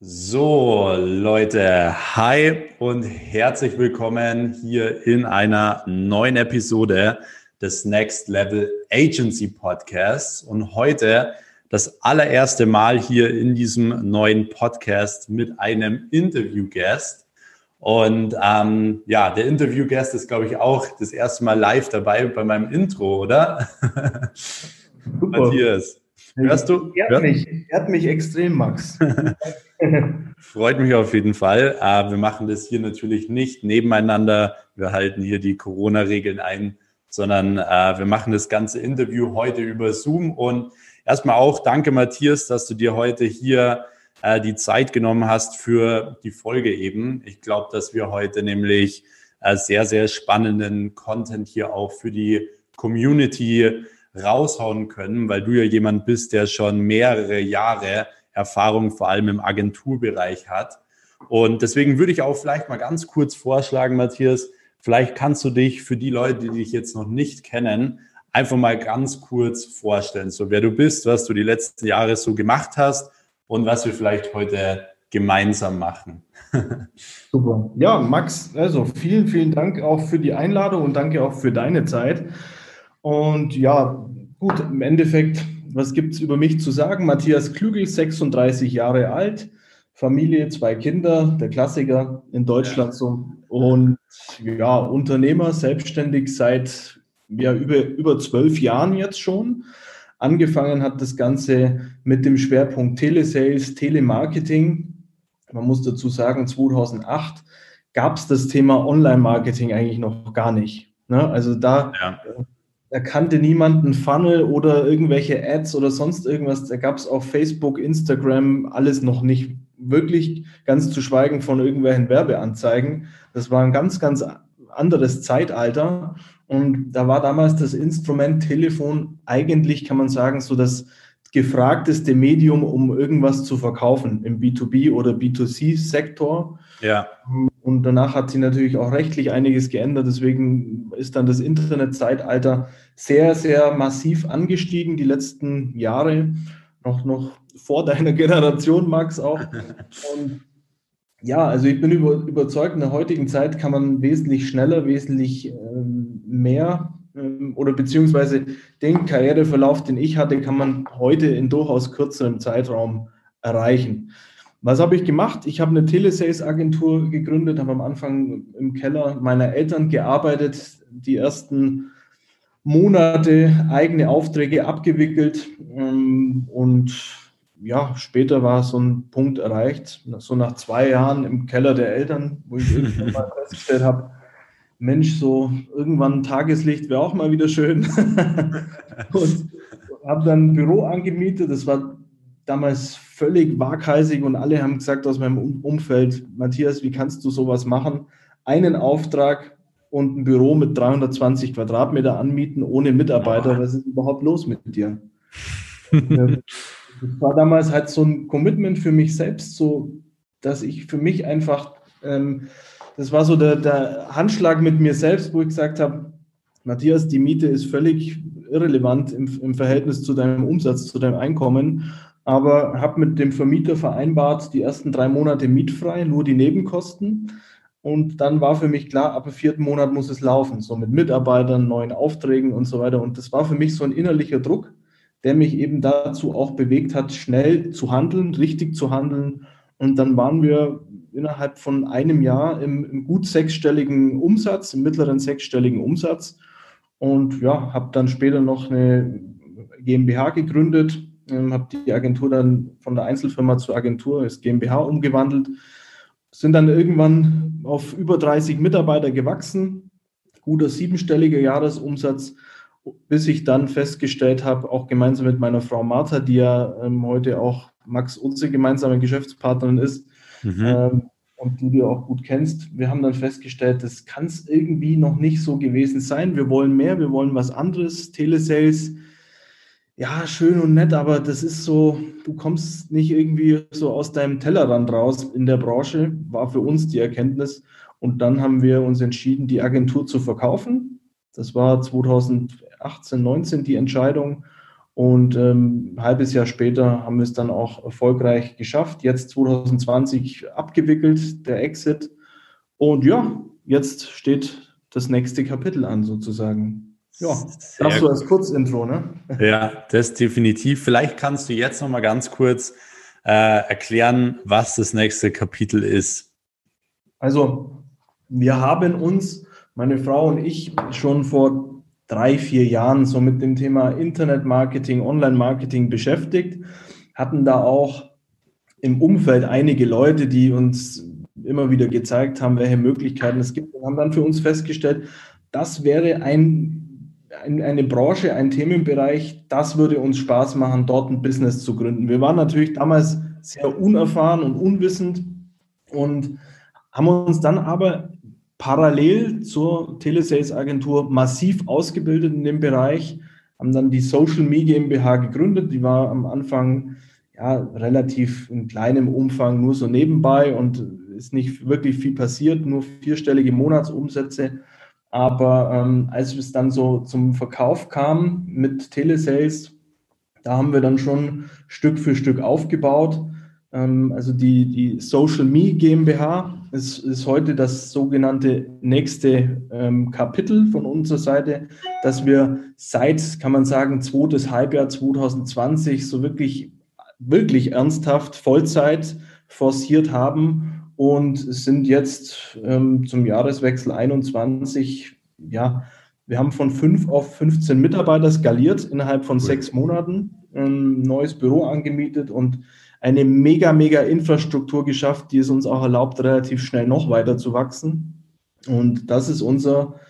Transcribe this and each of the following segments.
So, Leute, hi und herzlich willkommen hier in einer neuen Episode des Next Level Agency Podcasts. Und heute das allererste Mal hier in diesem neuen Podcast mit einem Interviewgast. Und ähm, ja, der Interviewgast ist, glaube ich, auch das erste Mal live dabei bei meinem Intro, oder? Super. Matthias. Hörst du? Ehrt mich, ehrt mich extrem, Max. Freut mich auf jeden Fall. Äh, wir machen das hier natürlich nicht nebeneinander. Wir halten hier die Corona-Regeln ein, sondern äh, wir machen das ganze Interview heute über Zoom. Und erstmal auch danke, Matthias, dass du dir heute hier äh, die Zeit genommen hast für die Folge eben. Ich glaube, dass wir heute nämlich sehr, sehr spannenden Content hier auch für die Community raushauen können, weil du ja jemand bist, der schon mehrere Jahre Erfahrung vor allem im Agenturbereich hat. Und deswegen würde ich auch vielleicht mal ganz kurz vorschlagen, Matthias, vielleicht kannst du dich für die Leute, die dich jetzt noch nicht kennen, einfach mal ganz kurz vorstellen, so wer du bist, was du die letzten Jahre so gemacht hast und was wir vielleicht heute gemeinsam machen. Super. Ja, Max, also vielen, vielen Dank auch für die Einladung und danke auch für deine Zeit. Und ja, gut, im Endeffekt, was gibt es über mich zu sagen? Matthias Klügel, 36 Jahre alt, Familie, zwei Kinder, der Klassiker in Deutschland so. Und ja, Unternehmer, selbstständig seit ja, über, über zwölf Jahren jetzt schon. Angefangen hat das Ganze mit dem Schwerpunkt Telesales, Telemarketing. Man muss dazu sagen, 2008 gab es das Thema Online-Marketing eigentlich noch gar nicht. Ne? Also da ja da kannte niemand einen Funnel oder irgendwelche Ads oder sonst irgendwas. Da gab es auf Facebook, Instagram alles noch nicht wirklich, ganz zu schweigen von irgendwelchen Werbeanzeigen. Das war ein ganz, ganz anderes Zeitalter. Und da war damals das Instrument Telefon eigentlich, kann man sagen, so das gefragteste Medium, um irgendwas zu verkaufen im B2B oder B2C-Sektor. Ja. Und danach hat sich natürlich auch rechtlich einiges geändert. Deswegen ist dann das Internetzeitalter sehr, sehr massiv angestiegen die letzten Jahre. Noch, noch vor deiner Generation, Max, auch. Und ja, also ich bin über, überzeugt, in der heutigen Zeit kann man wesentlich schneller, wesentlich ähm, mehr ähm, oder beziehungsweise den Karriereverlauf, den ich hatte, kann man heute in durchaus kürzerem Zeitraum erreichen. Was habe ich gemacht? Ich habe eine Telesales-Agentur gegründet, habe am Anfang im Keller meiner Eltern gearbeitet, die ersten Monate eigene Aufträge abgewickelt ähm, und ja, später war so ein Punkt erreicht, so nach zwei Jahren im Keller der Eltern, wo ich irgendwann mal festgestellt habe, Mensch, so irgendwann Tageslicht wäre auch mal wieder schön. und habe dann ein Büro angemietet. Das war damals völlig waghalsig und alle haben gesagt aus meinem Umfeld, Matthias, wie kannst du sowas machen? Einen Auftrag und ein Büro mit 320 Quadratmeter anmieten ohne Mitarbeiter. Was ist überhaupt los mit dir? das war damals halt so ein Commitment für mich selbst, so dass ich für mich einfach, ähm, das war so der, der Handschlag mit mir selbst, wo ich gesagt habe, Matthias, die Miete ist völlig irrelevant im, im Verhältnis zu deinem Umsatz, zu deinem Einkommen aber habe mit dem Vermieter vereinbart, die ersten drei Monate mietfrei, nur die Nebenkosten. Und dann war für mich klar, ab dem vierten Monat muss es laufen, so mit Mitarbeitern, neuen Aufträgen und so weiter. Und das war für mich so ein innerlicher Druck, der mich eben dazu auch bewegt hat, schnell zu handeln, richtig zu handeln. Und dann waren wir innerhalb von einem Jahr im, im gut sechsstelligen Umsatz, im mittleren sechsstelligen Umsatz. Und ja, habe dann später noch eine GmbH gegründet, ähm, habe die Agentur dann von der Einzelfirma zur Agentur, ist GmbH umgewandelt, sind dann irgendwann auf über 30 Mitarbeiter gewachsen, guter siebenstelliger Jahresumsatz, bis ich dann festgestellt habe, auch gemeinsam mit meiner Frau Martha, die ja ähm, heute auch Max unsere gemeinsame Geschäftspartnerin ist mhm. ähm, und die du auch gut kennst, wir haben dann festgestellt, das kann es irgendwie noch nicht so gewesen sein. Wir wollen mehr, wir wollen was anderes. Telesales ja, schön und nett, aber das ist so, du kommst nicht irgendwie so aus deinem Tellerrand raus in der Branche, war für uns die Erkenntnis. Und dann haben wir uns entschieden, die Agentur zu verkaufen. Das war 2018, 19 die Entscheidung. Und ähm, ein halbes Jahr später haben wir es dann auch erfolgreich geschafft. Jetzt 2020 abgewickelt, der Exit. Und ja, jetzt steht das nächste Kapitel an, sozusagen. Ja, das so als Kurzintro, ne? Ja, das definitiv. Vielleicht kannst du jetzt noch mal ganz kurz äh, erklären, was das nächste Kapitel ist. Also, wir haben uns, meine Frau und ich, schon vor drei, vier Jahren so mit dem Thema Internetmarketing, Online-Marketing beschäftigt, hatten da auch im Umfeld einige Leute, die uns immer wieder gezeigt haben, welche Möglichkeiten es gibt und haben dann für uns festgestellt, das wäre ein, eine Branche, ein Themenbereich, das würde uns Spaß machen, dort ein Business zu gründen. Wir waren natürlich damals sehr unerfahren und unwissend und haben uns dann aber parallel zur Telesales-Agentur massiv ausgebildet in dem Bereich, haben dann die Social Media GmbH gegründet. Die war am Anfang ja, relativ in kleinem Umfang nur so nebenbei und ist nicht wirklich viel passiert, nur vierstellige Monatsumsätze. Aber ähm, als es dann so zum Verkauf kam mit Telesales, da haben wir dann schon Stück für Stück aufgebaut. Ähm, also die, die Social Me GmbH ist, ist heute das sogenannte nächste ähm, Kapitel von unserer Seite, dass wir seit, kann man sagen, zweites Halbjahr 2020 so wirklich, wirklich ernsthaft Vollzeit forciert haben und sind jetzt ähm, zum Jahreswechsel 21, ja, wir haben von fünf auf 15 Mitarbeiter skaliert innerhalb von sechs Monaten, ein neues Büro angemietet und eine mega, mega Infrastruktur geschafft, die es uns auch erlaubt, relativ schnell noch weiter zu wachsen. Und das ist unser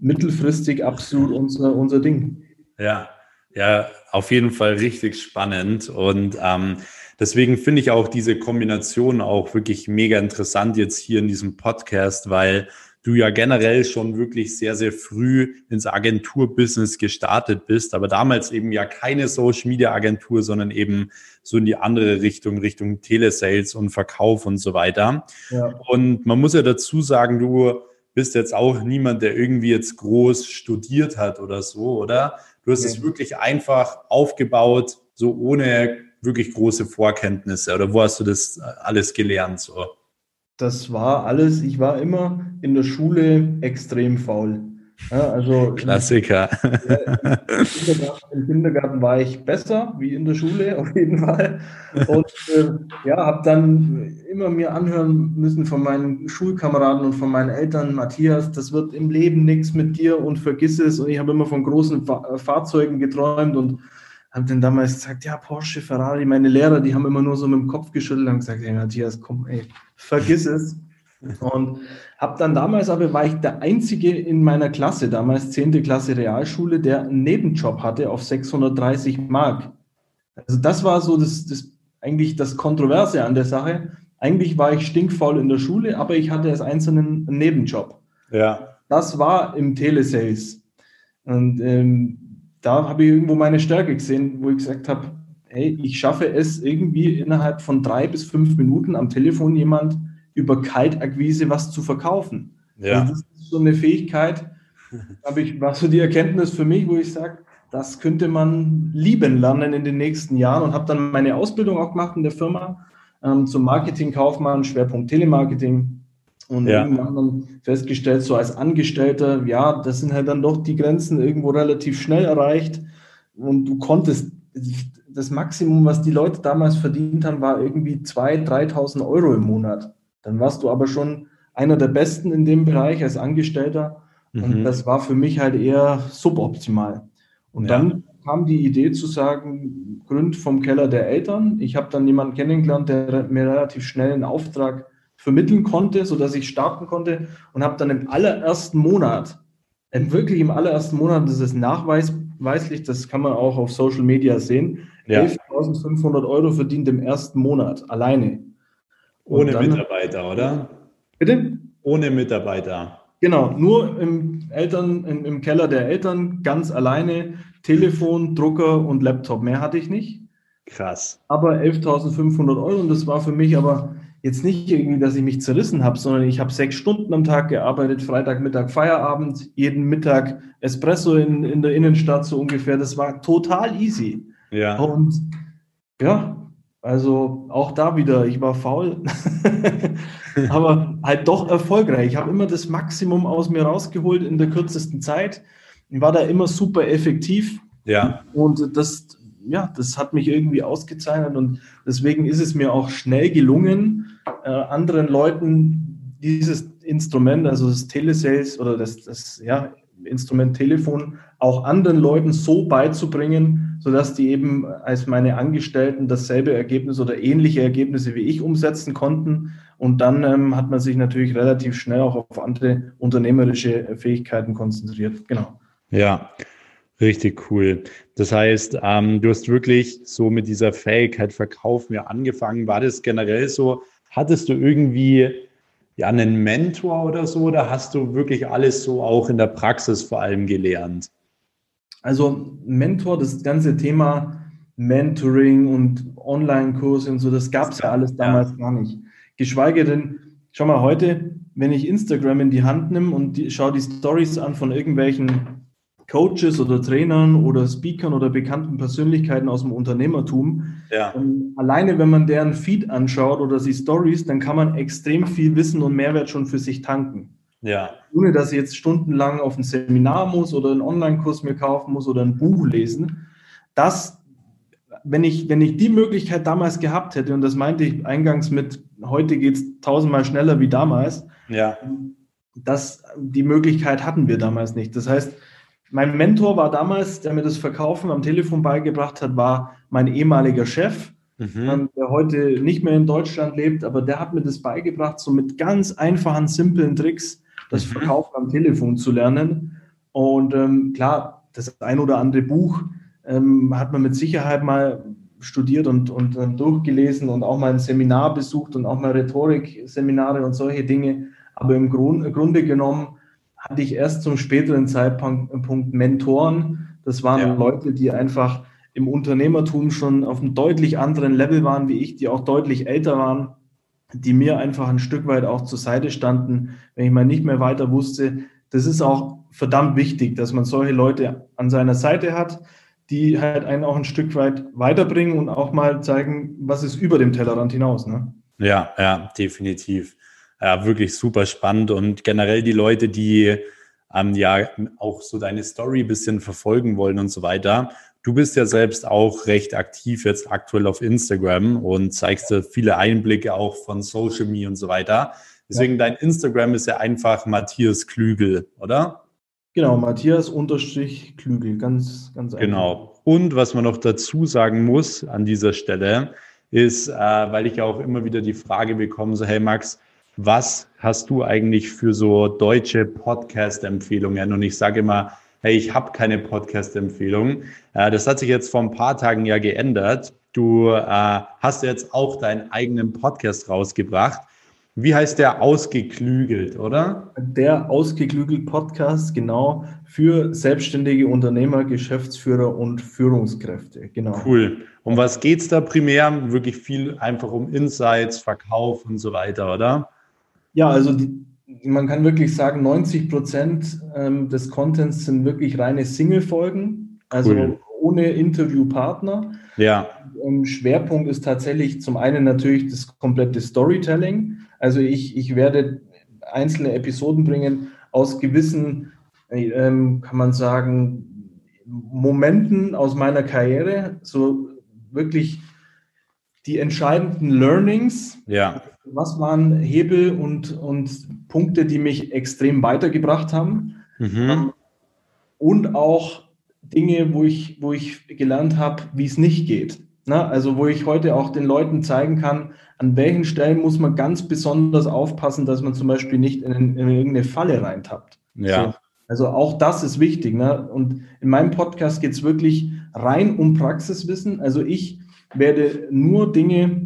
mittelfristig absolut unser, unser Ding. Ja, ja, auf jeden Fall richtig spannend. Und ähm, deswegen finde ich auch diese Kombination auch wirklich mega interessant jetzt hier in diesem Podcast, weil du ja generell schon wirklich sehr, sehr früh ins Agenturbusiness gestartet bist, aber damals eben ja keine Social Media Agentur, sondern eben so in die andere Richtung, Richtung Telesales und Verkauf und so weiter. Ja. Und man muss ja dazu sagen, du bist jetzt auch niemand, der irgendwie jetzt groß studiert hat oder so, oder? Du hast ja. es wirklich einfach aufgebaut, so ohne wirklich große Vorkenntnisse. Oder wo hast du das alles gelernt? So? das war alles, ich war immer in der Schule extrem faul. Ja, also Klassiker. Im Kindergarten, Im Kindergarten, war ich besser wie in der Schule, auf jeden Fall. Und äh, ja, habe dann immer mir anhören müssen von meinen Schulkameraden und von meinen Eltern, Matthias, das wird im Leben nichts mit dir und vergiss es. Und ich habe immer von großen Fa Fahrzeugen geträumt und habe dann damals gesagt, ja, Porsche, Ferrari, meine Lehrer, die haben immer nur so mit dem Kopf geschüttelt und gesagt, hey Matthias, komm, ey, vergiss es. Und habe dann damals aber, war ich der Einzige in meiner Klasse, damals 10. Klasse Realschule, der einen Nebenjob hatte auf 630 Mark. Also das war so das, das eigentlich das Kontroverse an der Sache. Eigentlich war ich stinkfaul in der Schule, aber ich hatte als einzelnen einen Nebenjob. Ja. Das war im Telesales. Und ähm, da habe ich irgendwo meine Stärke gesehen, wo ich gesagt habe, hey, ich schaffe es irgendwie innerhalb von drei bis fünf Minuten am Telefon jemand über Kaltakquise was zu verkaufen. Ja. Also das ist so eine Fähigkeit, habe ich, war so die Erkenntnis für mich, wo ich sage, das könnte man lieben lernen in den nächsten Jahren und habe dann meine Ausbildung auch gemacht in der Firma ähm, zum Marketingkaufmann, Schwerpunkt Telemarketing. Und ja. irgendwann dann festgestellt, so als Angestellter, ja, das sind halt dann doch die Grenzen irgendwo relativ schnell erreicht. Und du konntest, das Maximum, was die Leute damals verdient haben, war irgendwie 2.000, 3.000 Euro im Monat. Dann warst du aber schon einer der Besten in dem Bereich als Angestellter. Und mhm. das war für mich halt eher suboptimal. Und ja. dann kam die Idee zu sagen, Gründ vom Keller der Eltern. Ich habe dann jemanden kennengelernt, der mir relativ schnell einen Auftrag vermitteln konnte, sodass ich starten konnte und habe dann im allerersten Monat, wirklich im allerersten Monat, das ist nachweislich, das kann man auch auf Social Media sehen, ja. 11.500 Euro verdient im ersten Monat alleine. Ohne dann, Mitarbeiter, oder? Bitte? Ohne Mitarbeiter. Genau, nur im Eltern, im, im Keller der Eltern, ganz alleine, Telefon, Drucker und Laptop. Mehr hatte ich nicht. Krass. Aber 11.500 Euro und das war für mich aber jetzt nicht irgendwie, dass ich mich zerrissen habe, sondern ich habe sechs Stunden am Tag gearbeitet, Freitag, Mittag, Feierabend, jeden Mittag Espresso in, in der Innenstadt so ungefähr. Das war total easy. Ja. Und ja, also auch da wieder, ich war faul, aber halt doch erfolgreich. Ich habe immer das Maximum aus mir rausgeholt in der kürzesten Zeit. Ich war da immer super effektiv. Ja. Und das, ja, das hat mich irgendwie ausgezeichnet und deswegen ist es mir auch schnell gelungen, äh, anderen Leuten dieses Instrument, also das Telesales oder das, das ja, Instrument Telefon, auch anderen Leuten so beizubringen, sodass die eben als meine Angestellten dasselbe Ergebnis oder ähnliche Ergebnisse wie ich umsetzen konnten. Und dann ähm, hat man sich natürlich relativ schnell auch auf andere unternehmerische Fähigkeiten konzentriert. Genau. Ja, Richtig cool. Das heißt, ähm, du hast wirklich so mit dieser Fähigkeit Verkaufen ja angefangen. War das generell so? Hattest du irgendwie ja einen Mentor oder so oder hast du wirklich alles so auch in der Praxis vor allem gelernt? Also Mentor, das ganze Thema Mentoring und Online-Kurse und so, das gab es ja alles damals ja. gar nicht. Geschweige denn, schau mal heute, wenn ich Instagram in die Hand nehme und die, schaue die Stories an von irgendwelchen Coaches oder Trainern oder Speakern oder bekannten Persönlichkeiten aus dem Unternehmertum. Ja. alleine, wenn man deren Feed anschaut oder die Stories, dann kann man extrem viel Wissen und Mehrwert schon für sich tanken. Ja. Ohne dass ich jetzt stundenlang auf ein Seminar muss oder einen Online-Kurs mir kaufen muss oder ein Buch lesen. Das, wenn ich, wenn ich die Möglichkeit damals gehabt hätte, und das meinte ich eingangs mit, heute geht es tausendmal schneller wie damals, ja. das, die Möglichkeit hatten wir damals nicht. Das heißt, mein Mentor war damals, der mir das Verkaufen am Telefon beigebracht hat, war mein ehemaliger Chef, mhm. Ähm, der heute nicht mehr in Deutschland lebt, aber der hat mir das beigebracht, so mit ganz einfachen, simplen Tricks das mhm. Verkaufen am Telefon zu lernen. Und ähm, klar, das ein oder andere Buch ähm, hat man mit Sicherheit mal studiert und, und äh, durchgelesen und auch mal ein Seminar besucht und auch mal Rhetorik-Seminare und solche Dinge. Aber im Grund, Grunde genommen hatte ich erst zum späteren Zeitpunkt Mentoren. Das waren ja. Leute, die einfach im Unternehmertum schon auf einem deutlich anderen Level waren wie ich, die auch deutlich älter waren, die mir einfach ein Stück weit auch zur Seite standen, wenn ich mal nicht mehr weiter wusste. Das ist auch verdammt wichtig, dass man solche Leute an seiner Seite hat, die halt einen auch ein Stück weit weiterbringen und auch mal zeigen, was ist über dem Tellerrand hinaus. Ne? Ja, ja, definitiv ja, wirklich super spannend und generell die Leute, die ähm, ja auch so deine Story ein bisschen verfolgen wollen und so weiter. Du bist ja selbst auch recht aktiv jetzt aktuell auf Instagram und zeigst da viele Einblicke auch von Social Media und so weiter. Deswegen dein Instagram ist ja einfach Matthias Klügel, oder? Genau, Matthias unterstrich Klügel, ganz, ganz einfach. Genau. Und was man noch dazu sagen muss an dieser Stelle, ist, äh, weil ich ja auch immer wieder die Frage bekomme, so, hey Max, was hast du eigentlich für so deutsche Podcast-Empfehlungen? Und ich sage immer, hey, ich habe keine Podcast-Empfehlung. Äh, das hat sich jetzt vor ein paar Tagen ja geändert. Du äh, hast jetzt auch deinen eigenen Podcast rausgebracht. Wie heißt der ausgeklügelt, oder? Der ausgeklügelt Podcast, genau, für selbstständige Unternehmer, Geschäftsführer und Führungskräfte. Genau. Cool. Um was geht es da primär? Wirklich viel einfach um Insights, Verkauf und so weiter, oder? Ja, also die, man kann wirklich sagen, 90 Prozent ähm, des Contents sind wirklich reine Single-Folgen, also cool. ohne Interviewpartner. Ja. Ähm, Schwerpunkt ist tatsächlich zum einen natürlich das komplette Storytelling. Also ich, ich werde einzelne Episoden bringen aus gewissen, ähm, kann man sagen, Momenten aus meiner Karriere, so wirklich die entscheidenden Learnings. Ja was waren Hebel und, und Punkte, die mich extrem weitergebracht haben? Mhm. Ähm, und auch Dinge, wo ich, wo ich gelernt habe, wie es nicht geht. Na, also wo ich heute auch den Leuten zeigen kann, an welchen Stellen muss man ganz besonders aufpassen, dass man zum Beispiel nicht in, in irgendeine Falle reintappt. Ja. So, also auch das ist wichtig. Ne? Und in meinem Podcast geht es wirklich rein um Praxiswissen. Also ich werde nur Dinge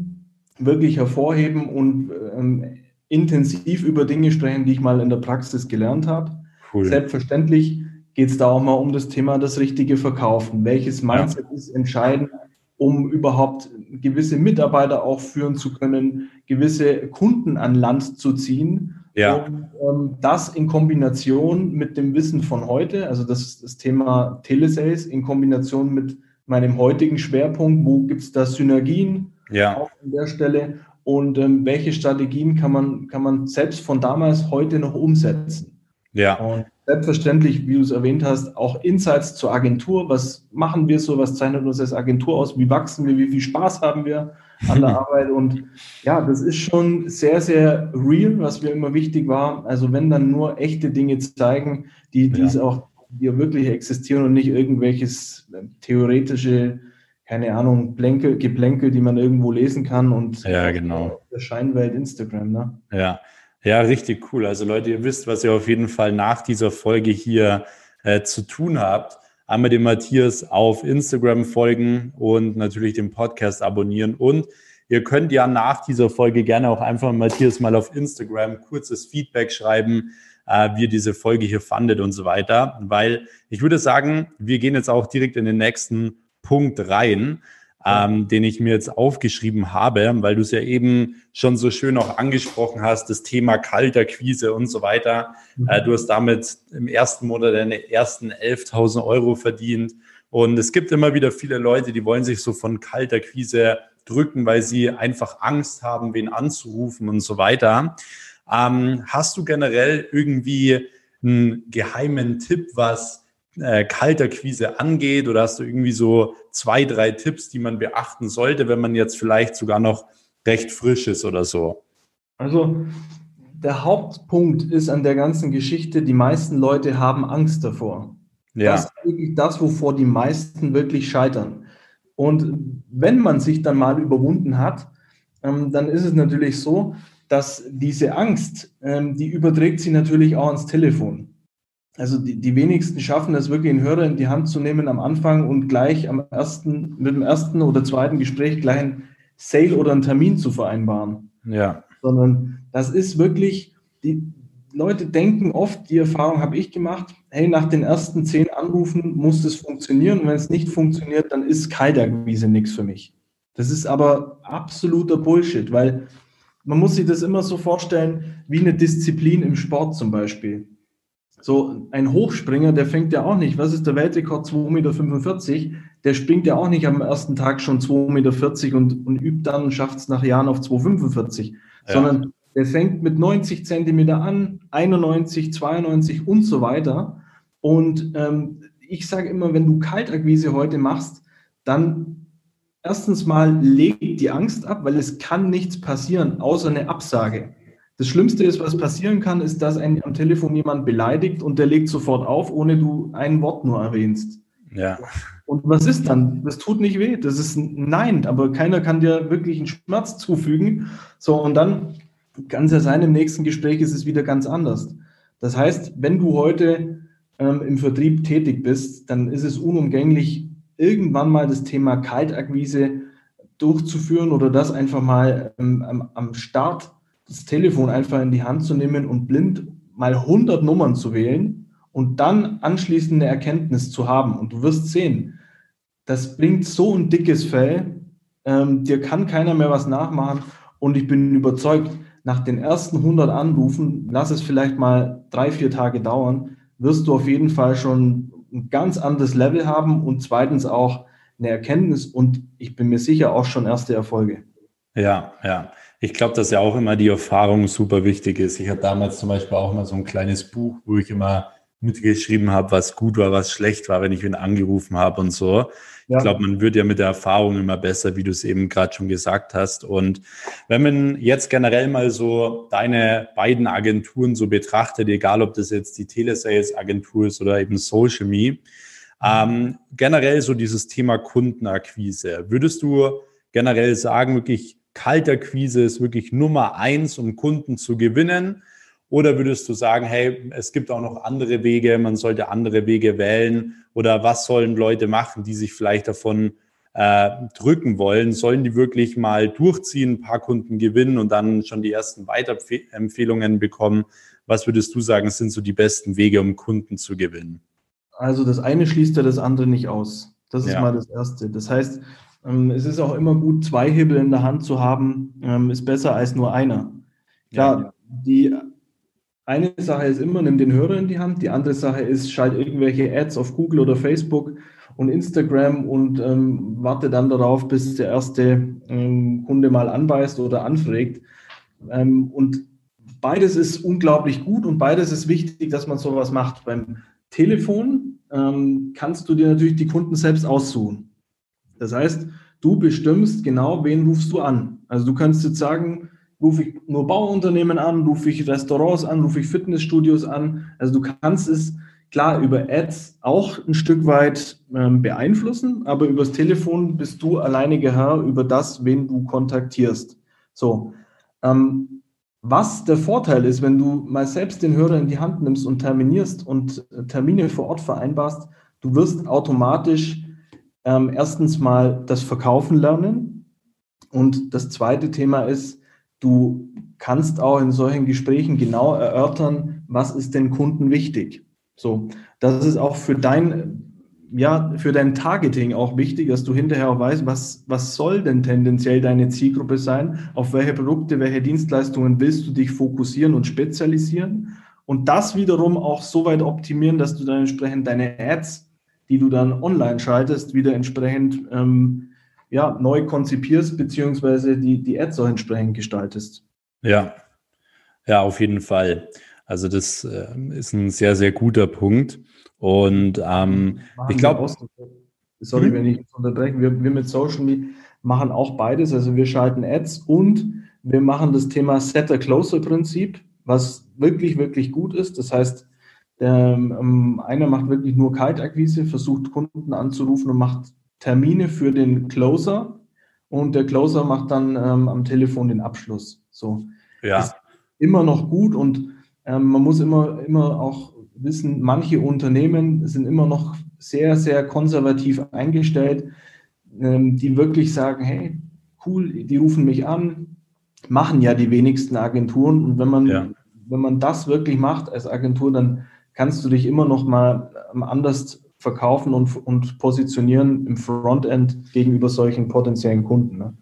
wirklich hervorheben und ähm, intensiv über Dinge sprechen, die ich mal in der Praxis gelernt habe. Cool. Selbstverständlich geht es da auch mal um das Thema das richtige Verkaufen. Welches Mindset ja. ist entscheidend, um überhaupt gewisse Mitarbeiter auch führen zu können, gewisse Kunden an Land zu ziehen. Ja. Und ähm, das in Kombination mit dem Wissen von heute, also das ist das Thema Telesales in Kombination mit meinem heutigen Schwerpunkt, wo gibt es da Synergien ja. auch an der Stelle und ähm, welche Strategien kann man, kann man selbst von damals heute noch umsetzen. Ja. Und selbstverständlich, wie du es erwähnt hast, auch Insights zur Agentur. Was machen wir so? Was zeichnet uns als Agentur aus? Wie wachsen wir? Wie viel Spaß haben wir an der Arbeit? Und ja, das ist schon sehr, sehr real, was mir immer wichtig war. Also wenn dann nur echte Dinge zeigen, die, die ja. es auch, die wirklich existieren und nicht irgendwelches äh, theoretische, keine Ahnung, Blänkel, Geplänkel, die man irgendwo lesen kann und ja, genau. der Scheinwelt Instagram, ne? Ja. Ja, richtig cool. Also Leute, ihr wisst, was ihr auf jeden Fall nach dieser Folge hier äh, zu tun habt. Einmal dem Matthias auf Instagram folgen und natürlich den Podcast abonnieren. Und ihr könnt ja nach dieser Folge gerne auch einfach Matthias mal auf Instagram kurzes Feedback schreiben, äh, wie ihr diese Folge hier fandet und so weiter. Weil ich würde sagen, wir gehen jetzt auch direkt in den nächsten Punkt rein ähm, den ich mir jetzt aufgeschrieben habe, weil du es ja eben schon so schön auch angesprochen hast, das Thema Kalterquise und so weiter. Mhm. Äh, du hast damit im ersten Monat deine ersten 11.000 Euro verdient. Und es gibt immer wieder viele Leute, die wollen sich so von Kalterquise drücken, weil sie einfach Angst haben, wen anzurufen und so weiter. Ähm, hast du generell irgendwie einen geheimen Tipp, was äh, Kalterquise angeht? Oder hast du irgendwie so zwei, drei Tipps, die man beachten sollte, wenn man jetzt vielleicht sogar noch recht frisch ist oder so? Also der Hauptpunkt ist an der ganzen Geschichte, die meisten Leute haben Angst davor. Ja. Das ist wirklich das, wovor die meisten wirklich scheitern. Und wenn man sich dann mal überwunden hat, ähm, dann ist es natürlich so, dass diese Angst, ähm, die überträgt sich natürlich auch ans Telefon also die, die wenigsten schaffen es wirklich, einen Hörer in die Hand zu nehmen am Anfang und gleich am ersten, mit dem ersten oder zweiten Gespräch gleich einen Sale oder einen Termin zu vereinbaren. Ja. Sondern das ist wirklich, die Leute denken oft, die Erfahrung habe ich gemacht, hey, nach den ersten zehn Anrufen muss das funktionieren und wenn es nicht funktioniert, dann ist Kaltakquise nichts für mich. Das ist aber absoluter Bullshit, weil man muss sich das immer so vorstellen wie eine Disziplin im Sport zum Beispiel. So ein Hochspringer, der fängt ja auch nicht, was ist der Weltrekord, 2,45 Meter, der springt ja auch nicht am ersten Tag schon 2,40 Meter und, und übt dann und schafft es nach Jahren auf 2,45, ja. sondern der fängt mit 90 Zentimeter an, 91, 92 und so weiter. Und ähm, ich sage immer, wenn du Kaltakquise heute machst, dann erstens mal leg die Angst ab, weil es kann nichts passieren, außer eine Absage. Das Schlimmste ist, was passieren kann, ist, dass ein am Telefon jemand beleidigt und der legt sofort auf, ohne du ein Wort nur erwähnst. Ja. Und was ist dann? Das tut nicht weh. Das ist ein Nein, aber keiner kann dir wirklich einen Schmerz zufügen. So, und dann kann es ja sein, im nächsten Gespräch ist es wieder ganz anders. Das heißt, wenn du heute ähm, im Vertrieb tätig bist, dann ist es unumgänglich, irgendwann mal das Thema Kaltakquise durchzuführen oder das einfach mal ähm, am, am Start das Telefon einfach in die Hand zu nehmen und blind mal 100 Nummern zu wählen und dann anschließend eine Erkenntnis zu haben. Und du wirst sehen, das bringt so ein dickes Fell, ähm, dir kann keiner mehr was nachmachen. Und ich bin überzeugt, nach den ersten 100 Anrufen, lass es vielleicht mal drei, vier Tage dauern, wirst du auf jeden Fall schon ein ganz anderes Level haben und zweitens auch eine Erkenntnis und ich bin mir sicher auch schon erste Erfolge. Ja, ja. Ich glaube, dass ja auch immer die Erfahrung super wichtig ist. Ich hatte damals zum Beispiel auch mal so ein kleines Buch, wo ich immer mitgeschrieben habe, was gut war, was schlecht war, wenn ich ihn angerufen habe und so. Ja. Ich glaube, man wird ja mit der Erfahrung immer besser, wie du es eben gerade schon gesagt hast. Und wenn man jetzt generell mal so deine beiden Agenturen so betrachtet, egal ob das jetzt die Telesales-Agentur ist oder eben Social Me, ähm, generell so dieses Thema Kundenakquise, würdest du generell sagen, wirklich Kalterquise ist wirklich Nummer eins, um Kunden zu gewinnen? Oder würdest du sagen, hey, es gibt auch noch andere Wege, man sollte andere Wege wählen? Oder was sollen Leute machen, die sich vielleicht davon äh, drücken wollen? Sollen die wirklich mal durchziehen, ein paar Kunden gewinnen und dann schon die ersten Weiterempfehlungen bekommen? Was würdest du sagen, sind so die besten Wege, um Kunden zu gewinnen? Also das eine schließt ja das andere nicht aus. Das ist ja. mal das Erste. Das heißt, es ist auch immer gut, zwei Hebel in der Hand zu haben, ähm, ist besser als nur einer. Klar, ja. die eine Sache ist immer, nimm den Hörer in die Hand. Die andere Sache ist, schalt irgendwelche Ads auf Google oder Facebook und Instagram und ähm, warte dann darauf, bis der erste ähm, Kunde mal anbeißt oder anfragt. Ähm, und beides ist unglaublich gut und beides ist wichtig, dass man sowas macht. Beim Telefon ähm, kannst du dir natürlich die Kunden selbst aussuchen. Das heißt, du bestimmst genau, wen rufst du an. Also du kannst jetzt sagen, rufe ich nur Bauunternehmen an, rufe ich Restaurants an, rufe ich Fitnessstudios an. Also du kannst es klar über Ads auch ein Stück weit ähm, beeinflussen, aber übers Telefon bist du alleiniger Herr über das, wen du kontaktierst. So. Ähm, was der Vorteil ist, wenn du mal selbst den Hörer in die Hand nimmst und terminierst und äh, Termine vor Ort vereinbarst, du wirst automatisch ähm, erstens mal das Verkaufen lernen. Und das zweite Thema ist, du kannst auch in solchen Gesprächen genau erörtern, was ist den Kunden wichtig. So, das ist auch für dein, ja, für dein Targeting auch wichtig, dass du hinterher auch weißt, was, was soll denn tendenziell deine Zielgruppe sein? Auf welche Produkte, welche Dienstleistungen willst du dich fokussieren und spezialisieren? Und das wiederum auch so weit optimieren, dass du dann entsprechend deine Ads, die du dann online schaltest, wieder entsprechend ähm, ja, neu konzipierst, beziehungsweise die, die Ads auch entsprechend gestaltest. Ja, ja, auf jeden Fall. Also das äh, ist ein sehr, sehr guter Punkt. Und ähm, ich glaube. Sorry, hm? wenn ich unterbreche. Wir, wir mit Social Media machen auch beides. Also wir schalten Ads und wir machen das Thema Setter-Closer-Prinzip, was wirklich, wirklich gut ist. Das heißt, ähm, einer macht wirklich nur Kaltakquise, versucht Kunden anzurufen und macht Termine für den Closer und der Closer macht dann ähm, am Telefon den Abschluss. So. Ja. Ist immer noch gut und ähm, man muss immer, immer auch wissen, manche Unternehmen sind immer noch sehr, sehr konservativ eingestellt, ähm, die wirklich sagen, hey, cool, die rufen mich an, machen ja die wenigsten Agenturen und wenn man, ja. wenn man das wirklich macht als Agentur, dann kannst du dich immer noch mal ähm, anders verkaufen und, und positionieren im Frontend gegenüber solchen potenziellen Kunden. Ne?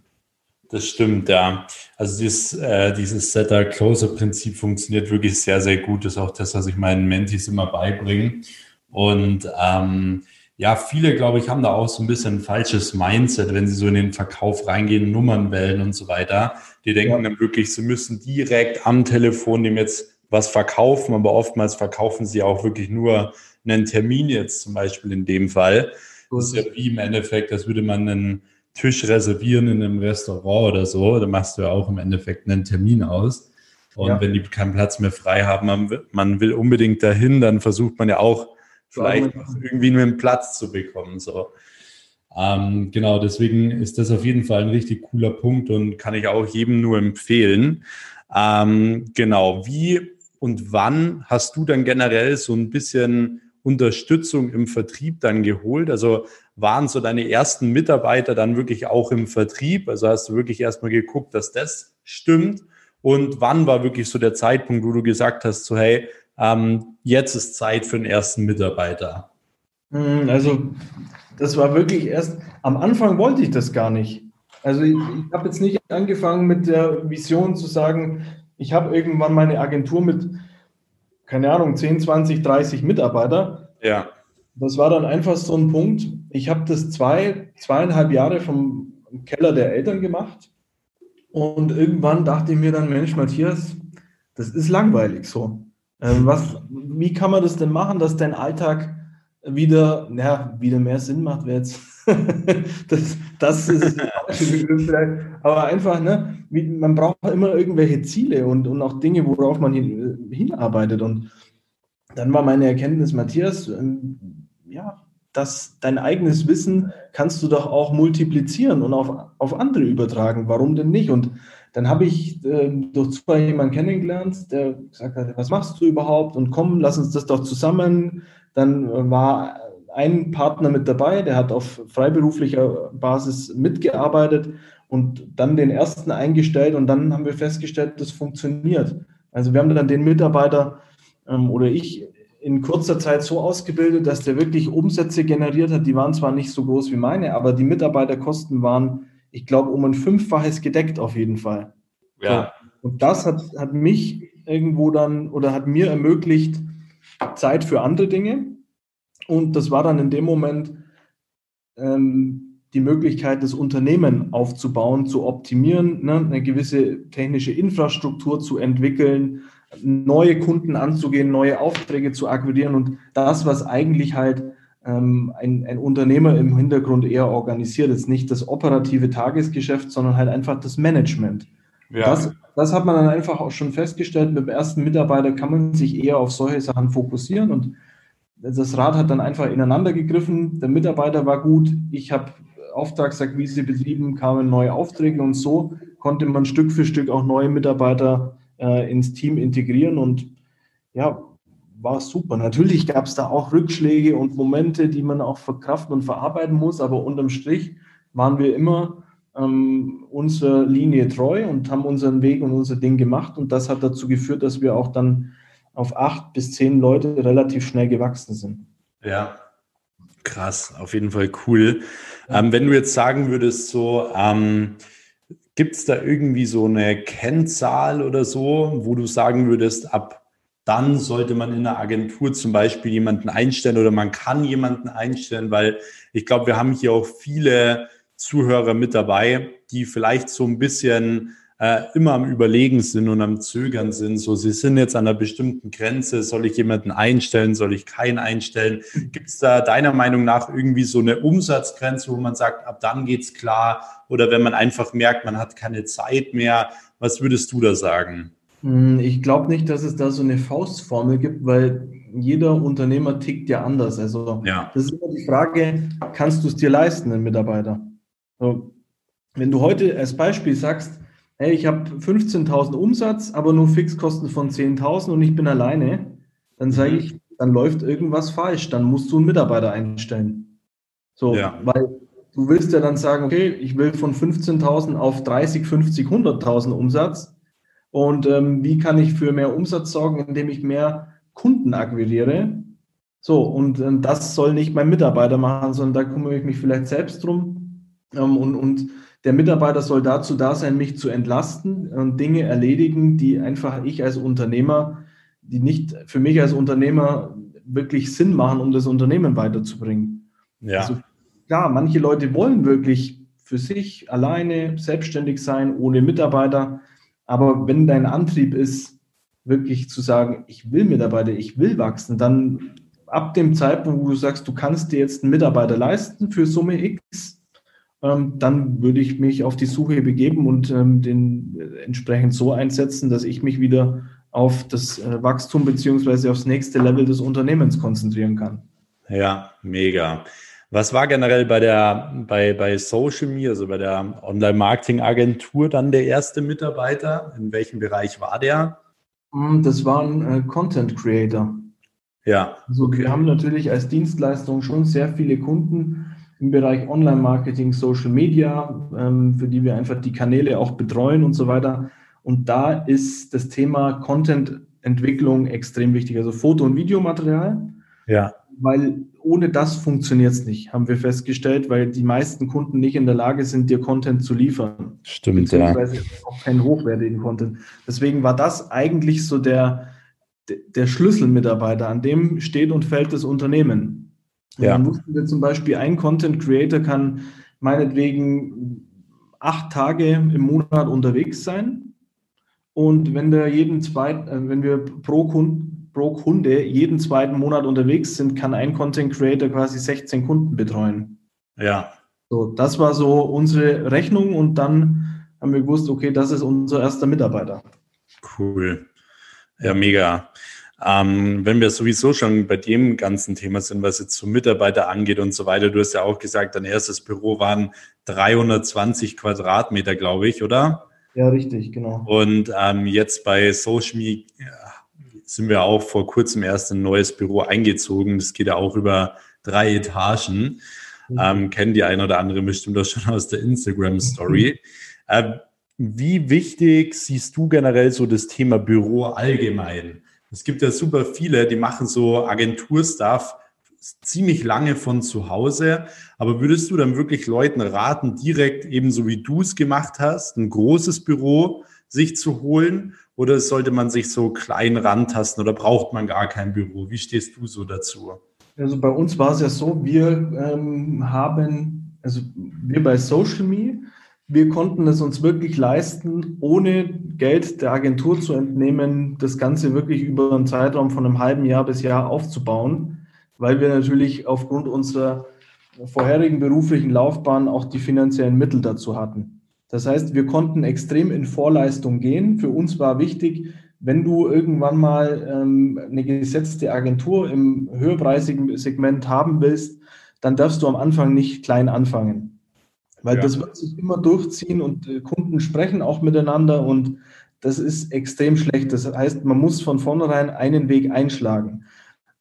Das stimmt, ja. Also dieses, äh, dieses Setter-Closer-Prinzip funktioniert wirklich sehr, sehr gut. Das ist auch das, was ich meinen Mentis immer beibringe. Und ähm, ja, viele, glaube ich, haben da auch so ein bisschen ein falsches Mindset, wenn sie so in den Verkauf reingehen, Nummern wählen und so weiter. Die denken ja. dann wirklich, sie müssen direkt am Telefon dem jetzt was verkaufen, aber oftmals verkaufen sie auch wirklich nur einen Termin jetzt zum Beispiel in dem Fall. Das ist ja wie im Endeffekt, als würde man einen Tisch reservieren in einem Restaurant oder so. Da machst du ja auch im Endeffekt einen Termin aus. Und ja. wenn die keinen Platz mehr frei haben, man will, unbedingt dahin, dann versucht man ja auch vielleicht irgendwie einen Platz zu bekommen. So. Ähm, genau, deswegen ist das auf jeden Fall ein richtig cooler Punkt und kann ich auch jedem nur empfehlen. Ähm, genau, wie und wann hast du dann generell so ein bisschen Unterstützung im Vertrieb dann geholt? Also waren so deine ersten Mitarbeiter dann wirklich auch im Vertrieb? Also hast du wirklich erstmal geguckt, dass das stimmt? Und wann war wirklich so der Zeitpunkt, wo du gesagt hast, so hey, ähm, jetzt ist Zeit für den ersten Mitarbeiter? Hm, also das war wirklich erst, am Anfang wollte ich das gar nicht. Also ich, ich habe jetzt nicht angefangen mit der Vision zu sagen, ich habe irgendwann meine Agentur mit keine Ahnung, 10, 20, 30 Mitarbeiter. Ja. Das war dann einfach so ein Punkt. Ich habe das zwei, zweieinhalb Jahre vom Keller der Eltern gemacht. Und irgendwann dachte ich mir dann, Mensch, Matthias, das ist langweilig so. Ähm, was, wie kann man das denn machen, dass dein Alltag wieder, ja, wieder mehr Sinn macht, wäre jetzt, das, das ist aber einfach, ne, man braucht immer irgendwelche Ziele und, und auch Dinge, worauf man hin, hinarbeitet. Und dann war meine Erkenntnis, Matthias, ähm, ja, dass dein eigenes Wissen kannst du doch auch multiplizieren und auf, auf andere übertragen. Warum denn nicht? Und dann habe ich äh, durch Zufall jemanden kennengelernt, der gesagt hat, was machst du überhaupt? Und komm, lass uns das doch zusammen. Dann äh, war ein Partner mit dabei, der hat auf freiberuflicher Basis mitgearbeitet und dann den ersten eingestellt und dann haben wir festgestellt, das funktioniert. Also wir haben dann den Mitarbeiter ähm, oder ich in kurzer Zeit so ausgebildet, dass der wirklich Umsätze generiert hat. Die waren zwar nicht so groß wie meine, aber die Mitarbeiterkosten waren, ich glaube, um ein Fünffaches gedeckt auf jeden Fall. Ja. So. Und das hat, hat mich irgendwo dann oder hat mir ermöglicht, Zeit für andere Dinge. Und das war dann in dem Moment ähm, die Möglichkeit, das Unternehmen aufzubauen, zu optimieren, ne, eine gewisse technische Infrastruktur zu entwickeln, neue Kunden anzugehen, neue Aufträge zu akquirieren und das, was eigentlich halt ähm, ein, ein Unternehmer im Hintergrund eher organisiert, ist nicht das operative Tagesgeschäft, sondern halt einfach das Management. Ja. Das, das hat man dann einfach auch schon festgestellt. Mit dem ersten Mitarbeiter kann man sich eher auf solche Sachen fokussieren und das Rad hat dann einfach ineinander gegriffen. Der Mitarbeiter war gut. Ich habe Auftragsakquise betrieben, kamen neue Aufträge und so konnte man Stück für Stück auch neue Mitarbeiter äh, ins Team integrieren und ja, war super. Natürlich gab es da auch Rückschläge und Momente, die man auch verkraften und verarbeiten muss, aber unterm Strich waren wir immer ähm, unserer Linie treu und haben unseren Weg und unser Ding gemacht und das hat dazu geführt, dass wir auch dann auf acht bis zehn Leute relativ schnell gewachsen sind. Ja, krass, auf jeden Fall cool. Ähm, wenn du jetzt sagen würdest, so, ähm, gibt es da irgendwie so eine Kennzahl oder so, wo du sagen würdest, ab dann sollte man in einer Agentur zum Beispiel jemanden einstellen oder man kann jemanden einstellen, weil ich glaube, wir haben hier auch viele Zuhörer mit dabei, die vielleicht so ein bisschen äh, immer am Überlegen sind und am Zögern sind. So, sie sind jetzt an einer bestimmten Grenze. Soll ich jemanden einstellen? Soll ich keinen einstellen? Gibt es da deiner Meinung nach irgendwie so eine Umsatzgrenze, wo man sagt, ab dann geht's klar? Oder wenn man einfach merkt, man hat keine Zeit mehr, was würdest du da sagen? Hm, ich glaube nicht, dass es da so eine Faustformel gibt, weil jeder Unternehmer tickt ja anders. Also ja. das ist immer die Frage, kannst du es dir leisten, einen Mitarbeiter? So, wenn du heute als Beispiel sagst, hey, ich habe 15.000 Umsatz, aber nur Fixkosten von 10.000 und ich bin alleine, dann sage mhm. ich, dann läuft irgendwas falsch, dann musst du einen Mitarbeiter einstellen. So, ja. weil du willst ja dann sagen, okay, ich will von 15.000 auf 30, 50, 100.000 Umsatz und ähm, wie kann ich für mehr Umsatz sorgen, indem ich mehr Kunden akquiriere? So, und ähm, das soll nicht mein Mitarbeiter machen, sondern da kümmere ich mich vielleicht selbst drum ähm, und, und der Mitarbeiter soll dazu da sein, mich zu entlasten und Dinge erledigen, die einfach ich als Unternehmer, die nicht für mich als Unternehmer wirklich Sinn machen, um das Unternehmen weiterzubringen. Ja. Also klar, manche Leute wollen wirklich für sich alleine selbstständig sein, ohne Mitarbeiter. Aber wenn dein Antrieb ist, wirklich zu sagen, ich will Mitarbeiter, ich will wachsen, dann ab dem Zeitpunkt, wo du sagst, du kannst dir jetzt einen Mitarbeiter leisten für Summe X, dann würde ich mich auf die Suche begeben und ähm, den äh, entsprechend so einsetzen, dass ich mich wieder auf das äh, Wachstum beziehungsweise aufs nächste Level des Unternehmens konzentrieren kann. Ja, mega. Was war generell bei der bei, bei Social Me, also bei der Online-Marketing-Agentur dann der erste Mitarbeiter? In welchem Bereich war der? Hm, das war ein äh, Content Creator. Ja. Also wir haben natürlich als Dienstleistung schon sehr viele Kunden, im Bereich Online-Marketing, Social Media, ähm, für die wir einfach die Kanäle auch betreuen und so weiter. Und da ist das Thema Content-Entwicklung extrem wichtig, also Foto- und Videomaterial. Ja. Weil ohne das funktioniert es nicht, haben wir festgestellt, weil die meisten Kunden nicht in der Lage sind, dir Content zu liefern. Stimmt, beziehungsweise ja. auch keinen hochwertigen Content. Deswegen war das eigentlich so der, der Schlüsselmitarbeiter, an dem steht und fällt das Unternehmen. Ja. Dann wussten wir zum Beispiel, ein Content Creator kann meinetwegen acht Tage im Monat unterwegs sein. Und wenn der jeden zweiten, äh, wenn wir pro, Kund, pro Kunde jeden zweiten Monat unterwegs sind, kann ein Content Creator quasi 16 Kunden betreuen. Ja. So, das war so unsere Rechnung und dann haben wir gewusst, okay, das ist unser erster Mitarbeiter. Cool. Ja, mega. Ähm, wenn wir sowieso schon bei dem ganzen Thema sind, was jetzt so Mitarbeiter angeht und so weiter, du hast ja auch gesagt, dein erstes Büro waren 320 Quadratmeter, glaube ich, oder? Ja, richtig, genau. Und ähm, jetzt bei Social Media sind wir auch vor kurzem erst ein neues Büro eingezogen. Das geht ja auch über drei Etagen. Mhm. Ähm, kennen die ein oder andere bestimmt auch schon aus der Instagram-Story. Mhm. Äh, wie wichtig siehst du generell so das Thema Büro allgemein? Es gibt ja super viele, die machen so Agenturstuff ziemlich lange von zu Hause. Aber würdest du dann wirklich Leuten raten, direkt ebenso wie du es gemacht hast, ein großes Büro sich zu holen? Oder sollte man sich so klein rantasten oder braucht man gar kein Büro? Wie stehst du so dazu? Also bei uns war es ja so, wir ähm, haben, also wir bei Social Me, wir konnten es uns wirklich leisten, ohne Geld der Agentur zu entnehmen, das Ganze wirklich über einen Zeitraum von einem halben Jahr bis Jahr aufzubauen, weil wir natürlich aufgrund unserer vorherigen beruflichen Laufbahn auch die finanziellen Mittel dazu hatten. Das heißt, wir konnten extrem in Vorleistung gehen. Für uns war wichtig, wenn du irgendwann mal ähm, eine gesetzte Agentur im höherpreisigen Segment haben willst, dann darfst du am Anfang nicht klein anfangen. Weil ja. das wird sich immer durchziehen und Kunden sprechen auch miteinander und das ist extrem schlecht. Das heißt, man muss von vornherein einen Weg einschlagen.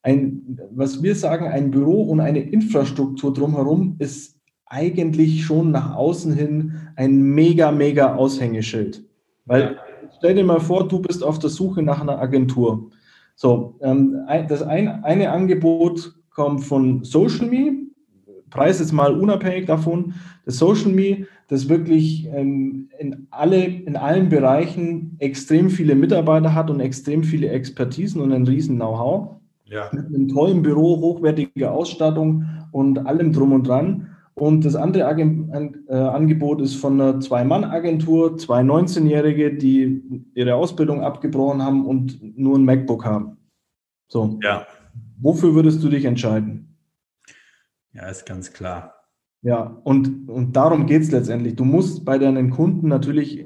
Ein, was wir sagen, ein Büro und eine Infrastruktur drumherum ist eigentlich schon nach außen hin ein mega, mega Aushängeschild. Weil stell dir mal vor, du bist auf der Suche nach einer Agentur. So, ähm, das ein, eine Angebot kommt von Social Me, Preis jetzt mal unabhängig davon, das Social Me, das wirklich ähm, in, alle, in allen Bereichen extrem viele Mitarbeiter hat und extrem viele Expertisen und ein riesen Know-how. Ja. Mit einem tollen Büro, hochwertiger Ausstattung und allem drum und dran. Und das andere Agent, äh, Angebot ist von einer Zwei-Mann-Agentur, zwei 19-Jährige, die ihre Ausbildung abgebrochen haben und nur ein MacBook haben. So. Ja. Wofür würdest du dich entscheiden? Ja, ist ganz klar. Ja, und, und darum geht es letztendlich. Du musst bei deinen Kunden natürlich,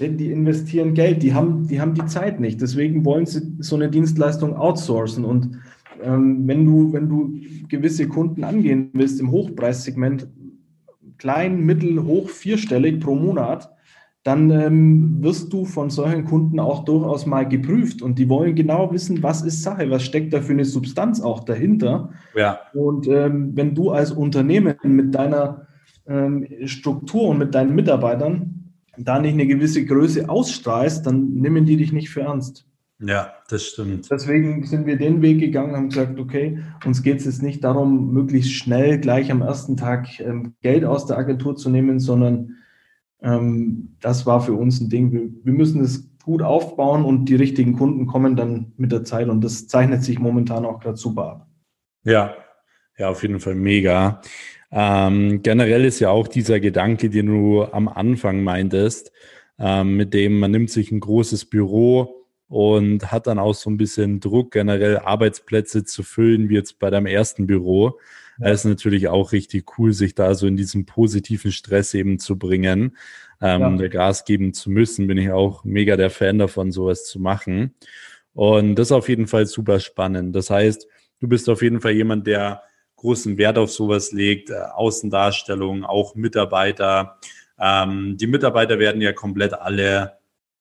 die investieren Geld, die haben, die haben die Zeit nicht. Deswegen wollen sie so eine Dienstleistung outsourcen. Und ähm, wenn, du, wenn du gewisse Kunden angehen willst im Hochpreissegment, klein, mittel, hoch, vierstellig pro Monat, dann ähm, wirst du von solchen Kunden auch durchaus mal geprüft und die wollen genau wissen, was ist Sache, was steckt da für eine Substanz auch dahinter. Ja. Und ähm, wenn du als Unternehmen mit deiner ähm, Struktur und mit deinen Mitarbeitern da nicht eine gewisse Größe ausstrahlst, dann nehmen die dich nicht für ernst. Ja, das stimmt. Deswegen sind wir den Weg gegangen, haben gesagt, okay, uns geht es jetzt nicht darum, möglichst schnell gleich am ersten Tag ähm, Geld aus der Agentur zu nehmen, sondern das war für uns ein Ding. Wir, wir müssen es gut aufbauen und die richtigen Kunden kommen dann mit der Zeit und das zeichnet sich momentan auch gerade super ab. Ja, ja, auf jeden Fall mega. Ähm, generell ist ja auch dieser Gedanke, den du am Anfang meintest, ähm, mit dem man nimmt sich ein großes Büro und hat dann auch so ein bisschen Druck, generell Arbeitsplätze zu füllen, wie jetzt bei deinem ersten Büro. Ja. ist natürlich auch richtig cool, sich da so in diesem positiven Stress eben zu bringen, ähm, ja. Gas geben zu müssen. Bin ich auch mega der Fan davon, sowas zu machen. Und das ist auf jeden Fall super spannend. Das heißt, du bist auf jeden Fall jemand, der großen Wert auf sowas legt, äh, Außendarstellung, auch Mitarbeiter. Ähm, die Mitarbeiter werden ja komplett alle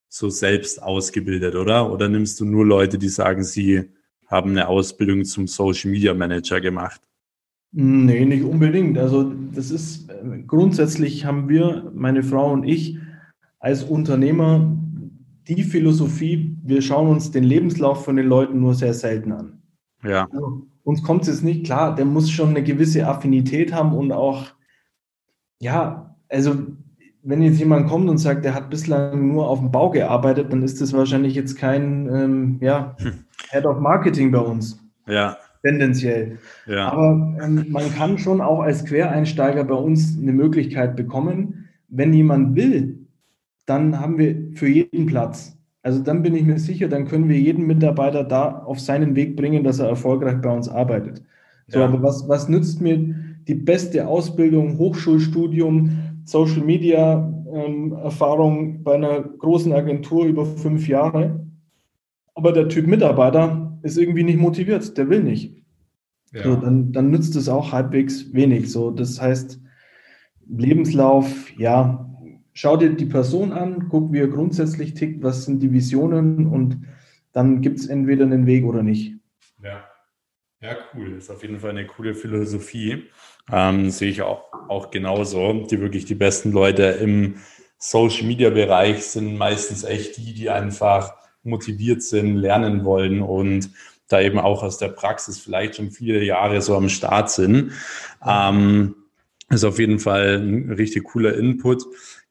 so selbst ausgebildet, oder? Oder nimmst du nur Leute, die sagen, sie haben eine Ausbildung zum Social Media Manager gemacht? Nee, nicht unbedingt. Also das ist grundsätzlich haben wir, meine Frau und ich, als Unternehmer die Philosophie, wir schauen uns den Lebenslauf von den Leuten nur sehr selten an. Ja. Also, uns kommt es jetzt nicht klar, der muss schon eine gewisse Affinität haben und auch, ja, also wenn jetzt jemand kommt und sagt, der hat bislang nur auf dem Bau gearbeitet, dann ist das wahrscheinlich jetzt kein ähm, ja, hm. Head of Marketing bei uns. Ja tendenziell. Ja. Aber ähm, man kann schon auch als Quereinsteiger bei uns eine Möglichkeit bekommen. Wenn jemand will, dann haben wir für jeden Platz. Also dann bin ich mir sicher, dann können wir jeden Mitarbeiter da auf seinen Weg bringen, dass er erfolgreich bei uns arbeitet. So, ja. aber was, was nützt mir die beste Ausbildung, Hochschulstudium, Social Media ähm, Erfahrung bei einer großen Agentur über fünf Jahre? Aber der Typ Mitarbeiter ist irgendwie nicht motiviert, der will nicht. Ja. So, dann, dann nützt es auch halbwegs wenig. So, das heißt, Lebenslauf, ja, schau dir die Person an, guck, wie er grundsätzlich tickt, was sind die Visionen und dann gibt es entweder einen Weg oder nicht. Ja. Ja, cool. Das ist auf jeden Fall eine coole Philosophie. Ähm, sehe ich auch, auch genauso. Die wirklich die besten Leute im Social Media Bereich sind meistens echt die, die einfach motiviert sind, lernen wollen und da eben auch aus der Praxis vielleicht schon viele Jahre so am Start sind. Ähm, ist auf jeden Fall ein richtig cooler Input.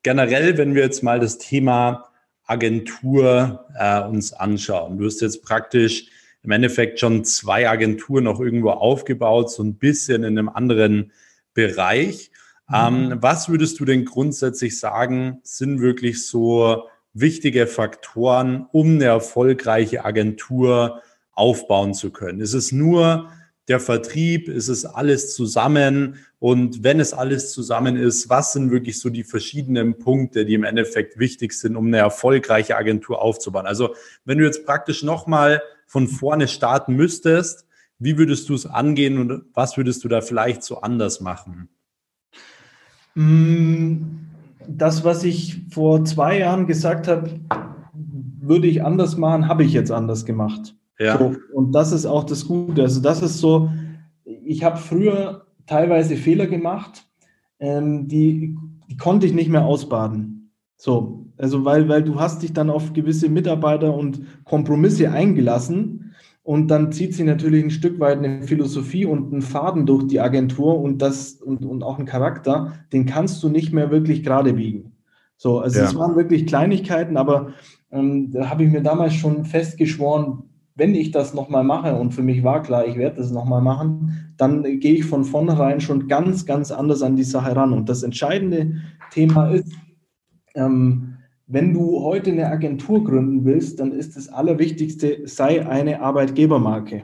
Generell, wenn wir jetzt mal das Thema Agentur äh, uns anschauen. Du hast jetzt praktisch im Endeffekt schon zwei Agenturen noch irgendwo aufgebaut, so ein bisschen in einem anderen Bereich. Mhm. Ähm, was würdest du denn grundsätzlich sagen, sind wirklich so wichtige Faktoren, um eine erfolgreiche Agentur aufbauen zu können? Ist es nur der Vertrieb? Ist es alles zusammen? Und wenn es alles zusammen ist, was sind wirklich so die verschiedenen Punkte, die im Endeffekt wichtig sind, um eine erfolgreiche Agentur aufzubauen? Also wenn du jetzt praktisch nochmal von vorne starten müsstest, wie würdest du es angehen und was würdest du da vielleicht so anders machen? Mm, das, was ich vor zwei Jahren gesagt habe, würde ich anders machen, habe ich jetzt anders gemacht. Ja. So, und das ist auch das Gute. Also das ist so, ich habe früher teilweise Fehler gemacht, ähm, die, die konnte ich nicht mehr ausbaden. So, also weil, weil du hast dich dann auf gewisse Mitarbeiter und Kompromisse eingelassen und dann zieht sich natürlich ein Stück weit eine Philosophie und ein Faden durch die Agentur und das und, und auch ein Charakter, den kannst du nicht mehr wirklich gerade biegen. So, also ja. es waren wirklich Kleinigkeiten, aber ähm, da habe ich mir damals schon festgeschworen, wenn ich das nochmal mache, und für mich war klar, ich werde das nochmal machen, dann gehe ich von vornherein schon ganz, ganz anders an die Sache ran. Und das entscheidende Thema ist, ähm, wenn du heute eine Agentur gründen willst, dann ist das Allerwichtigste, sei eine Arbeitgebermarke.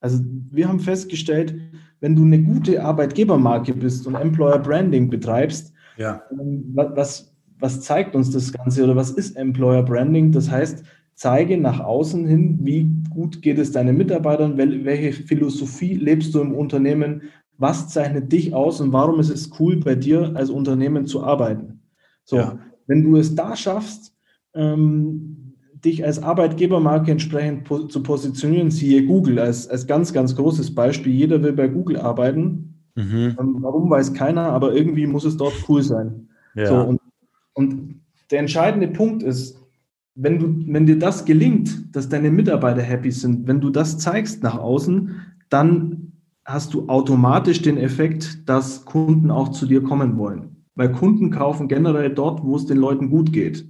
Also wir haben festgestellt, wenn du eine gute Arbeitgebermarke bist und Employer Branding betreibst, ja. Ähm, was, was zeigt uns das Ganze oder was ist Employer Branding? Das heißt, zeige nach außen hin, wie gut geht es deinen Mitarbeitern, welche Philosophie lebst du im Unternehmen, was zeichnet dich aus und warum ist es cool, bei dir als Unternehmen zu arbeiten. So, ja. Wenn du es da schaffst, ähm, dich als Arbeitgebermarke entsprechend po zu positionieren, siehe Google als, als ganz, ganz großes Beispiel. Jeder will bei Google arbeiten. Mhm. Ähm, warum weiß keiner, aber irgendwie muss es dort cool sein. Ja. So, und, und der entscheidende Punkt ist, wenn, du, wenn dir das gelingt, dass deine Mitarbeiter happy sind, wenn du das zeigst nach außen, dann hast du automatisch den Effekt, dass Kunden auch zu dir kommen wollen. Weil Kunden kaufen generell dort, wo es den Leuten gut geht.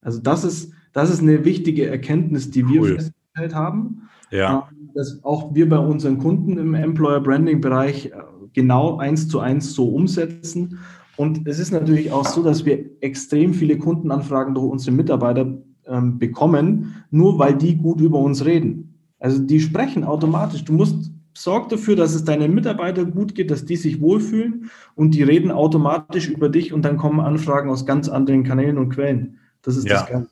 Also das ist, das ist eine wichtige Erkenntnis, die wir cool. festgestellt haben. Ja. Ähm, dass auch wir bei unseren Kunden im Employer Branding Bereich äh, genau eins zu eins so umsetzen. Und es ist natürlich auch so, dass wir extrem viele Kundenanfragen durch unsere Mitarbeiter ähm, bekommen, nur weil die gut über uns reden. Also die sprechen automatisch. Du musst sorg dafür, dass es deinen Mitarbeitern gut geht, dass die sich wohlfühlen und die reden automatisch über dich und dann kommen Anfragen aus ganz anderen Kanälen und Quellen. Das ist ja. das Ganze.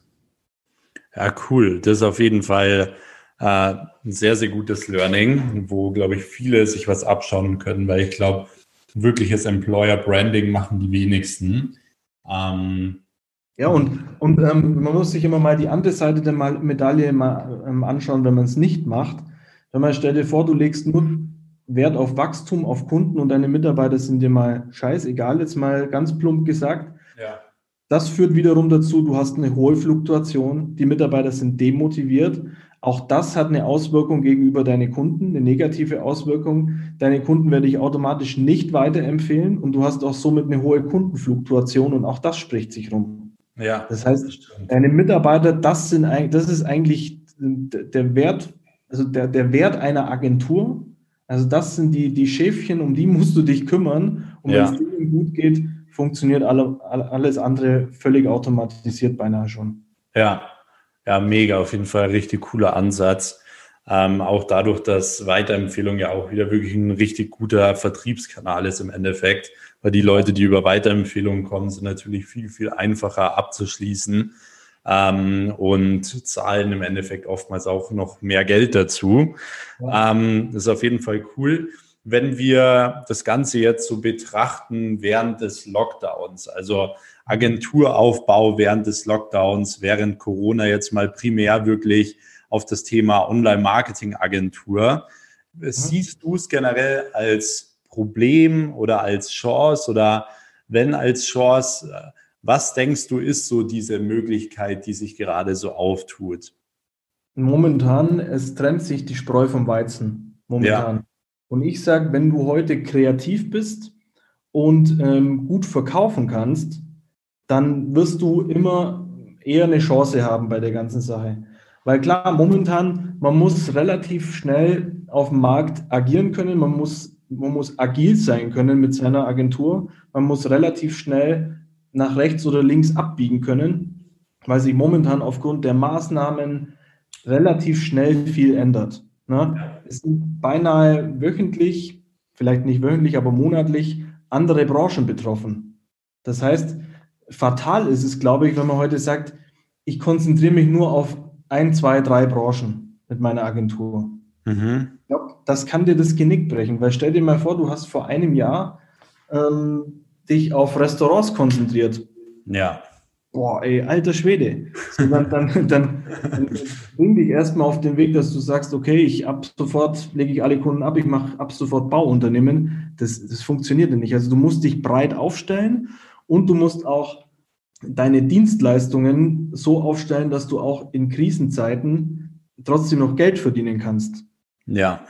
Ja, cool. Das ist auf jeden Fall äh, ein sehr, sehr gutes Learning, wo, glaube ich, viele sich was abschauen können, weil ich glaube, wirkliches Employer Branding machen die wenigsten. Ähm, ja, und, und ähm, man muss sich immer mal die andere Seite der Medaille mal ähm, anschauen, wenn man es nicht macht. Wenn man stell dir vor, du legst nur Wert auf Wachstum, auf Kunden und deine Mitarbeiter sind dir mal scheißegal, jetzt mal ganz plump gesagt. Ja. Das führt wiederum dazu, du hast eine hohe Fluktuation, die Mitarbeiter sind demotiviert. Auch das hat eine Auswirkung gegenüber deinen Kunden, eine negative Auswirkung. Deine Kunden werde ich automatisch nicht weiterempfehlen und du hast auch somit eine hohe Kundenfluktuation und auch das spricht sich rum. Ja. Das heißt, deine Mitarbeiter, das sind das ist eigentlich der Wert, also der, der Wert einer Agentur. Also das sind die, die Schäfchen, um die musst du dich kümmern. Und ja. wenn es denen gut geht, funktioniert alle, alles andere völlig automatisiert beinahe schon. Ja, ja, mega, auf jeden Fall richtig cooler Ansatz. Ähm, auch dadurch, dass Weiterempfehlung ja auch wieder wirklich ein richtig guter Vertriebskanal ist im Endeffekt weil die Leute, die über Weiterempfehlungen kommen, sind natürlich viel, viel einfacher abzuschließen ähm, und zahlen im Endeffekt oftmals auch noch mehr Geld dazu. Ja. Ähm, das ist auf jeden Fall cool. Wenn wir das Ganze jetzt so betrachten während des Lockdowns, also Agenturaufbau während des Lockdowns, während Corona jetzt mal primär wirklich auf das Thema Online-Marketing-Agentur. Mhm. Siehst du es generell als Problem oder als Chance oder wenn als Chance, äh, Was denkst du, ist so diese Möglichkeit, die sich gerade so auftut? Momentan, es trennt sich die Spreu vom Weizen. Momentan. Ja. Und ich sage, wenn du heute kreativ bist und ähm, gut verkaufen kannst, dann wirst du immer eher eine Chance haben bei der ganzen Sache. Weil klar, momentan, man muss relativ schnell auf dem Markt agieren können, man muss, man muss agil sein können mit seiner Agentur, man muss relativ schnell nach rechts oder links abbiegen können, weil sich momentan aufgrund der Maßnahmen relativ schnell viel ändert. Ne? Es sind beinahe wöchentlich, vielleicht nicht wöchentlich, aber monatlich andere Branchen betroffen. Das heißt, fatal ist es, glaube ich, wenn man heute sagt, ich konzentriere mich nur auf ein, zwei, drei Branchen mit meiner Agentur. Mhm. Das kann dir das Genick brechen, weil stell dir mal vor, du hast vor einem Jahr ähm, dich auf Restaurants konzentriert. Ja. Boah, ey, alter Schwede. So, dann, dann, dann, dann bring dich erstmal auf den Weg, dass du sagst, okay, ich ab sofort lege ich alle Kunden ab, ich mache ab sofort Bauunternehmen. Das, das funktioniert nicht. Also du musst dich breit aufstellen und du musst auch deine Dienstleistungen so aufstellen, dass du auch in Krisenzeiten trotzdem noch Geld verdienen kannst. Ja.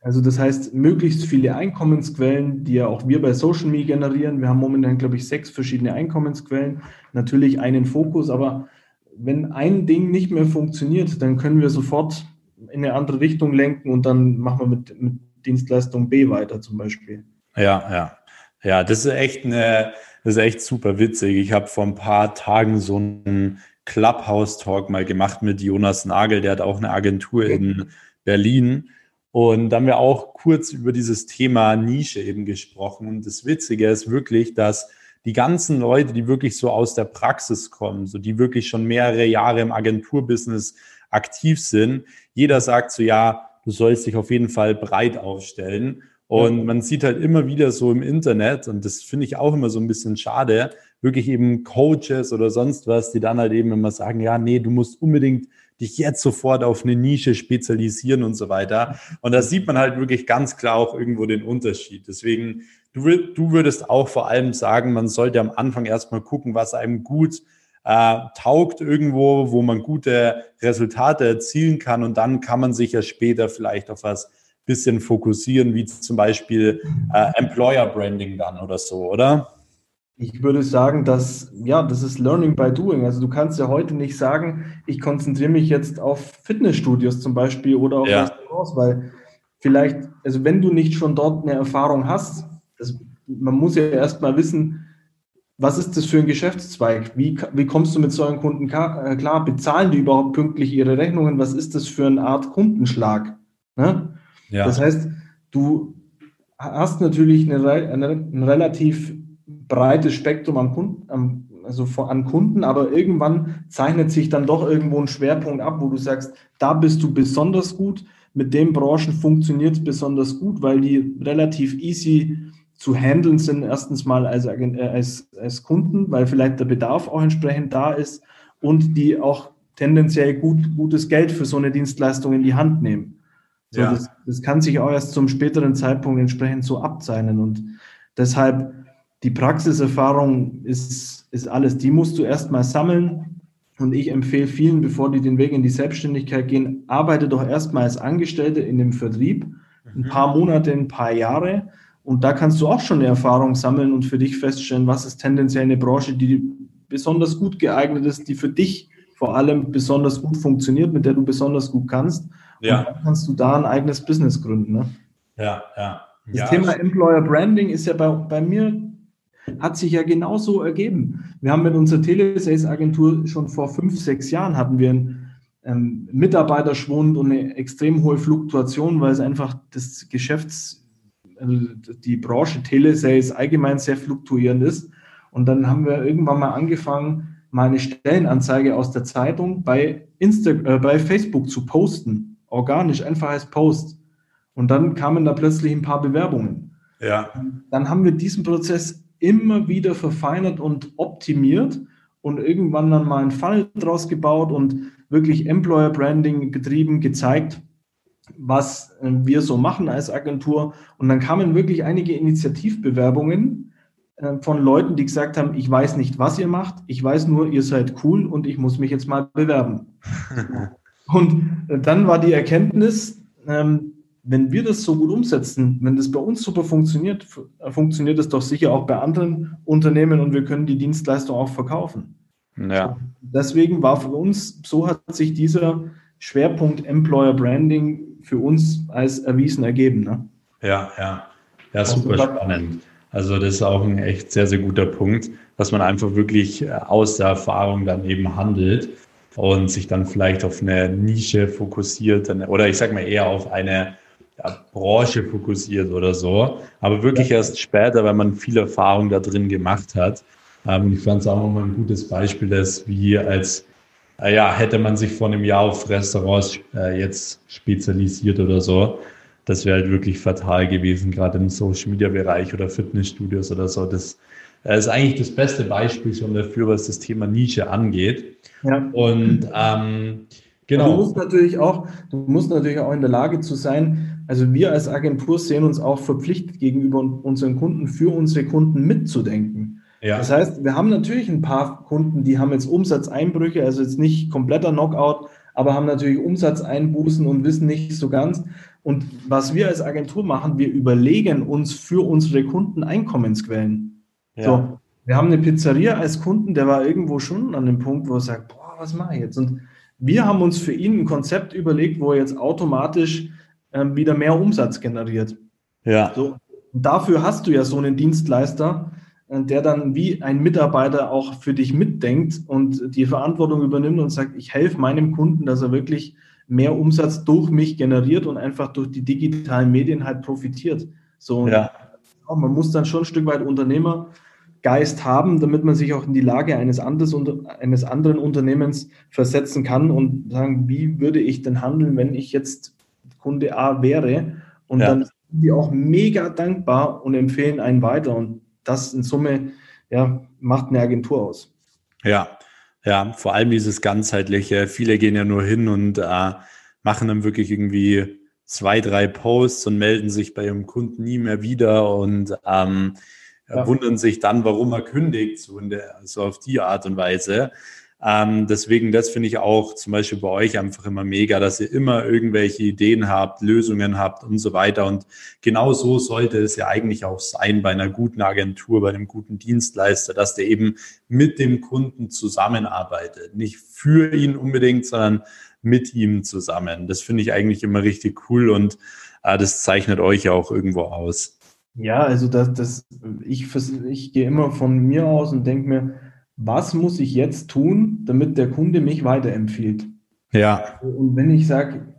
Also das heißt, möglichst viele Einkommensquellen, die ja auch wir bei Social Media generieren. Wir haben momentan, glaube ich, sechs verschiedene Einkommensquellen. Natürlich einen Fokus, aber wenn ein Ding nicht mehr funktioniert, dann können wir sofort in eine andere Richtung lenken und dann machen wir mit, mit Dienstleistung B weiter zum Beispiel. Ja, ja. Ja, das ist echt eine, das ist echt super witzig. Ich habe vor ein paar Tagen so einen Clubhouse-Talk mal gemacht mit Jonas Nagel, der hat auch eine Agentur in Berlin. Und da haben wir auch kurz über dieses Thema Nische eben gesprochen. Und das Witzige ist wirklich, dass die ganzen Leute, die wirklich so aus der Praxis kommen, so die wirklich schon mehrere Jahre im Agenturbusiness aktiv sind, jeder sagt so, ja, du sollst dich auf jeden Fall breit aufstellen. Und man sieht halt immer wieder so im Internet, und das finde ich auch immer so ein bisschen schade, wirklich eben Coaches oder sonst was, die dann halt eben immer sagen, ja, nee, du musst unbedingt dich jetzt sofort auf eine Nische spezialisieren und so weiter. Und da sieht man halt wirklich ganz klar auch irgendwo den Unterschied. Deswegen, du, du würdest auch vor allem sagen, man sollte am Anfang erstmal gucken, was einem gut äh, taugt irgendwo, wo man gute Resultate erzielen kann. Und dann kann man sich ja später vielleicht auf was bisschen fokussieren, wie zum Beispiel äh, Employer Branding dann oder so, oder? Ich würde sagen, dass, ja, das ist Learning by Doing. Also du kannst ja heute nicht sagen, ich konzentriere mich jetzt auf Fitnessstudios zum Beispiel oder auf ja. Restaurants, weil vielleicht, also wenn du nicht schon dort eine Erfahrung hast, das, man muss ja erstmal wissen, was ist das für ein Geschäftszweig? Wie, wie kommst du mit solchen Kunden äh, klar? Bezahlen die überhaupt pünktlich ihre Rechnungen? Was ist das für eine Art Kundenschlag? Ne? Ja. Das heißt, du hast natürlich eine, eine, ein relativ breites Spektrum an Kunden, also an Kunden, aber irgendwann zeichnet sich dann doch irgendwo ein Schwerpunkt ab, wo du sagst, da bist du besonders gut, mit den Branchen funktioniert es besonders gut, weil die relativ easy zu handeln sind, erstens mal als, äh, als, als Kunden, weil vielleicht der Bedarf auch entsprechend da ist und die auch tendenziell gut, gutes Geld für so eine Dienstleistung in die Hand nehmen. So, ja. das, das kann sich auch erst zum späteren Zeitpunkt entsprechend so abzeichnen. Und deshalb die Praxiserfahrung ist, ist alles. Die musst du erstmal sammeln. Und ich empfehle vielen, bevor die den Weg in die Selbstständigkeit gehen, arbeite doch erstmal als Angestellte in dem Vertrieb. Ein mhm. paar Monate, ein paar Jahre. Und da kannst du auch schon eine Erfahrung sammeln und für dich feststellen, was ist tendenziell eine Branche, die besonders gut geeignet ist, die für dich vor allem besonders gut funktioniert, mit der du besonders gut kannst. Ja. Und dann kannst du da ein eigenes Business gründen. Ne? Ja, ja. Das ja. Thema Employer Branding ist ja bei, bei mir, hat sich ja genauso ergeben. Wir haben mit unserer Telesales-Agentur schon vor fünf, sechs Jahren hatten wir einen ähm, Mitarbeiterschwund und eine extrem hohe Fluktuation, weil es einfach das Geschäfts, also die Branche Telesales allgemein sehr fluktuierend ist. Und dann haben wir irgendwann mal angefangen, mal eine Stellenanzeige aus der Zeitung bei, Insta äh, bei Facebook zu posten organisch, einfach als Post. Und dann kamen da plötzlich ein paar Bewerbungen. Ja. Dann haben wir diesen Prozess immer wieder verfeinert und optimiert und irgendwann dann mal einen Funnel draus gebaut und wirklich Employer Branding getrieben, gezeigt, was äh, wir so machen als Agentur. Und dann kamen wirklich einige Initiativbewerbungen äh, von Leuten, die gesagt haben, ich weiß nicht, was ihr macht, ich weiß nur, ihr seid cool und ich muss mich jetzt mal bewerben. und äh, dann war die Erkenntnis, ähm, wenn wir das so gut umsetzen, wenn das bei uns super funktioniert, funktioniert es doch sicher auch bei anderen Unternehmen und wir können die Dienstleistung auch verkaufen. Ja. Deswegen war für uns, so hat sich dieser Schwerpunkt Employer Branding für uns als erwiesen ergeben. Ne? Ja, ja. Ja, super spannend. Also das ist auch ein echt sehr, sehr guter Punkt, dass man einfach wirklich aus der Erfahrung dann eben handelt und sich dann vielleicht auf eine Nische fokussiert oder ich sage mal eher auf eine Branche fokussiert oder so. Aber wirklich ja. erst später, wenn man viel Erfahrung da drin gemacht hat. Ähm, ich fand es auch nochmal ein gutes Beispiel, dass wie als, äh, ja, hätte man sich vor einem Jahr auf Restaurants äh, jetzt spezialisiert oder so. Das wäre halt wirklich fatal gewesen, gerade im Social Media Bereich oder Fitnessstudios oder so. Das äh, ist eigentlich das beste Beispiel schon dafür, was das Thema Nische angeht. Ja. Und ähm, genau. Du musst natürlich auch, du musst natürlich auch in der Lage zu sein, also wir als Agentur sehen uns auch verpflichtet gegenüber unseren Kunden, für unsere Kunden mitzudenken. Ja. Das heißt, wir haben natürlich ein paar Kunden, die haben jetzt Umsatzeinbrüche, also jetzt nicht kompletter Knockout, aber haben natürlich Umsatzeinbußen und wissen nicht so ganz. Und was wir als Agentur machen, wir überlegen uns für unsere Kunden Einkommensquellen. Ja. So, wir haben eine Pizzeria als Kunden, der war irgendwo schon an dem Punkt, wo er sagt, boah, was mache ich jetzt? Und wir haben uns für ihn ein Konzept überlegt, wo er jetzt automatisch ähm, wieder mehr Umsatz generiert. Ja. So, dafür hast du ja so einen Dienstleister, äh, der dann wie ein Mitarbeiter auch für dich mitdenkt und die Verantwortung übernimmt und sagt, ich helfe meinem Kunden, dass er wirklich mehr Umsatz durch mich generiert und einfach durch die digitalen Medien halt profitiert. So, ja. man muss dann schon ein Stück weit Unternehmergeist haben, damit man sich auch in die Lage eines, anderes, eines anderen Unternehmens versetzen kann und sagen, wie würde ich denn handeln, wenn ich jetzt Kunde A wäre. Und ja. dann sind die auch mega dankbar und empfehlen einen weiter. Und das in Summe ja, macht eine Agentur aus. Ja, ja, vor allem dieses ganzheitliche. Viele gehen ja nur hin und äh, machen dann wirklich irgendwie zwei, drei Posts und melden sich bei ihrem Kunden nie mehr wieder und ähm, ja. wundern sich dann, warum er kündigt, so, der, so auf die Art und Weise. Ähm, deswegen, das finde ich auch zum Beispiel bei euch einfach immer mega, dass ihr immer irgendwelche Ideen habt, Lösungen habt und so weiter. Und genau so sollte es ja eigentlich auch sein bei einer guten Agentur, bei einem guten Dienstleister, dass der eben mit dem Kunden zusammenarbeitet. Nicht für ihn unbedingt, sondern mit ihm zusammen. Das finde ich eigentlich immer richtig cool und äh, das zeichnet euch ja auch irgendwo aus. Ja, also das, das, ich, ich gehe immer von mir aus und denke mir, was muss ich jetzt tun, damit der Kunde mich weiterempfiehlt? Ja. Und wenn ich sage,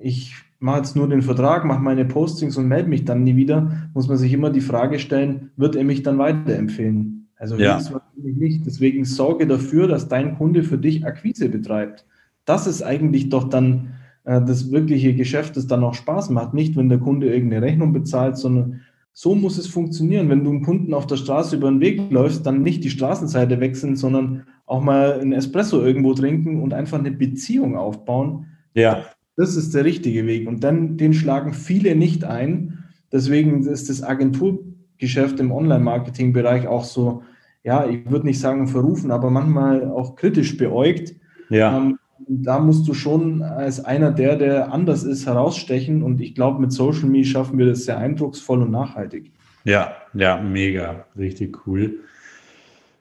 ich mache jetzt nur den Vertrag, mache meine Postings und melde mich dann nie wieder, muss man sich immer die Frage stellen, wird er mich dann weiterempfehlen? Also ja. nicht. Deswegen sorge dafür, dass dein Kunde für dich Akquise betreibt. Das ist eigentlich doch dann äh, das wirkliche Geschäft, das dann auch Spaß macht. Nicht, wenn der Kunde irgendeine Rechnung bezahlt, sondern so muss es funktionieren. Wenn du einen Kunden auf der Straße über den Weg läufst, dann nicht die Straßenseite wechseln, sondern auch mal einen Espresso irgendwo trinken und einfach eine Beziehung aufbauen. Ja. Das ist der richtige Weg. Und dann, den schlagen viele nicht ein. Deswegen ist das Agenturgeschäft im Online-Marketing-Bereich auch so, ja, ich würde nicht sagen verrufen, aber manchmal auch kritisch beäugt. Ja. Ähm, da musst du schon als einer der, der anders ist, herausstechen. Und ich glaube, mit Social Media schaffen wir das sehr eindrucksvoll und nachhaltig. Ja, ja, mega, richtig cool.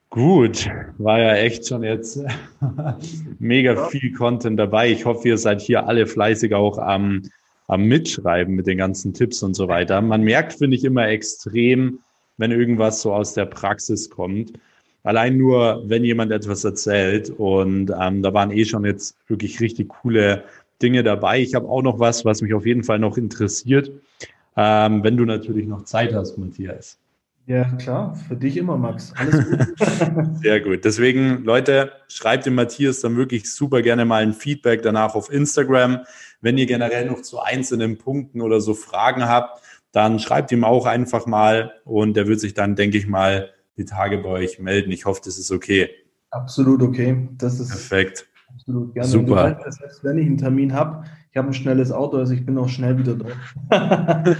Gut, war ja echt schon jetzt mega ja. viel Content dabei. Ich hoffe, ihr seid hier alle fleißig auch am, am Mitschreiben mit den ganzen Tipps und so weiter. Man merkt, finde ich, immer extrem, wenn irgendwas so aus der Praxis kommt. Allein nur, wenn jemand etwas erzählt. Und ähm, da waren eh schon jetzt wirklich richtig coole Dinge dabei. Ich habe auch noch was, was mich auf jeden Fall noch interessiert, ähm, wenn du natürlich noch Zeit hast, Matthias. Ja, klar, für dich immer, Max. Alles gut. Sehr gut. Deswegen, Leute, schreibt dem Matthias dann wirklich super gerne mal ein Feedback danach auf Instagram. Wenn ihr generell noch zu einzelnen Punkten oder so Fragen habt, dann schreibt ihm auch einfach mal und der wird sich dann, denke ich mal, die Tage bei euch melden. Ich hoffe, das ist okay. Absolut okay. Das ist perfekt. Absolut gerne. Super. Weißt, selbst wenn ich einen Termin habe, ich habe ein schnelles Auto, also ich bin auch schnell wieder da.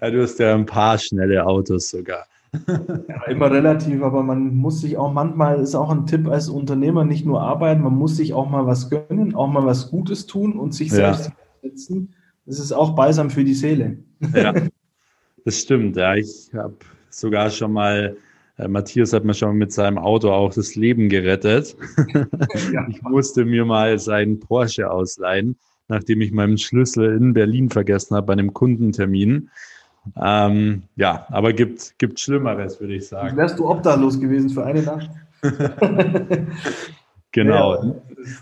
ja, du hast ja ein paar schnelle Autos sogar. ja, immer relativ, aber man muss sich auch manchmal, ist auch ein Tipp als Unternehmer, nicht nur arbeiten, man muss sich auch mal was gönnen, auch mal was Gutes tun und sich selbst setzen. Das ist auch balsam für die Seele. Ja, das stimmt. Ja, ich habe sogar schon mal Matthias hat mir schon mit seinem Auto auch das Leben gerettet. Ja. Ich musste mir mal seinen Porsche ausleihen, nachdem ich meinen Schlüssel in Berlin vergessen habe bei einem Kundentermin. Ähm, ja, aber gibt, gibt Schlimmeres, würde ich sagen. Wärst du obdachlos gewesen für eine Nacht? genau. Ja,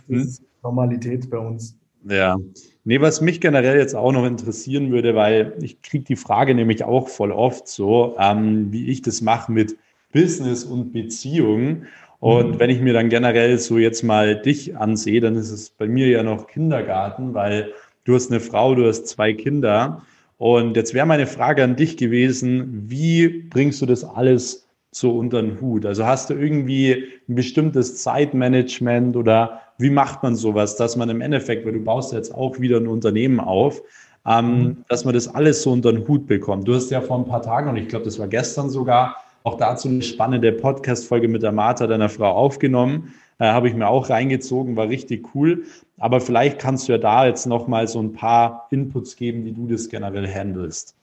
das ist Normalität bei uns. Ja. Nee, was mich generell jetzt auch noch interessieren würde, weil ich kriege die Frage nämlich auch voll oft so, ähm, wie ich das mache mit Business und Beziehung. Und mhm. wenn ich mir dann generell so jetzt mal dich ansehe, dann ist es bei mir ja noch Kindergarten, weil du hast eine Frau, du hast zwei Kinder. Und jetzt wäre meine Frage an dich gewesen, wie bringst du das alles so unter den Hut? Also hast du irgendwie ein bestimmtes Zeitmanagement oder wie macht man sowas, dass man im Endeffekt, weil du baust jetzt auch wieder ein Unternehmen auf, ähm, mhm. dass man das alles so unter den Hut bekommt. Du hast ja vor ein paar Tagen, und ich glaube, das war gestern sogar, auch dazu eine spannende Podcast-Folge mit der Martha, deiner Frau, aufgenommen. Äh, Habe ich mir auch reingezogen, war richtig cool. Aber vielleicht kannst du ja da jetzt nochmal so ein paar Inputs geben, wie du das generell handelst.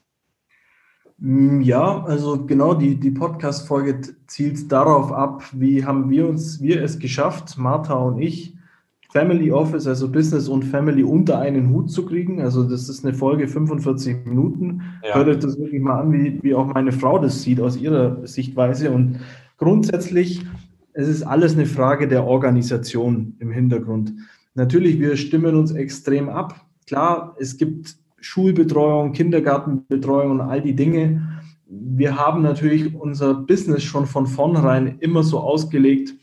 Mm, ja, also genau, die, die Podcast-Folge zielt darauf ab, wie haben wir uns, wir es geschafft, Martha und ich, Family Office, also Business und Family unter einen Hut zu kriegen. Also das ist eine Folge 45 Minuten. Ja. Hört euch das wirklich mal an, wie, wie auch meine Frau das sieht aus ihrer Sichtweise. Und grundsätzlich, es ist alles eine Frage der Organisation im Hintergrund. Natürlich, wir stimmen uns extrem ab. Klar, es gibt Schulbetreuung, Kindergartenbetreuung und all die Dinge. Wir haben natürlich unser Business schon von vornherein immer so ausgelegt,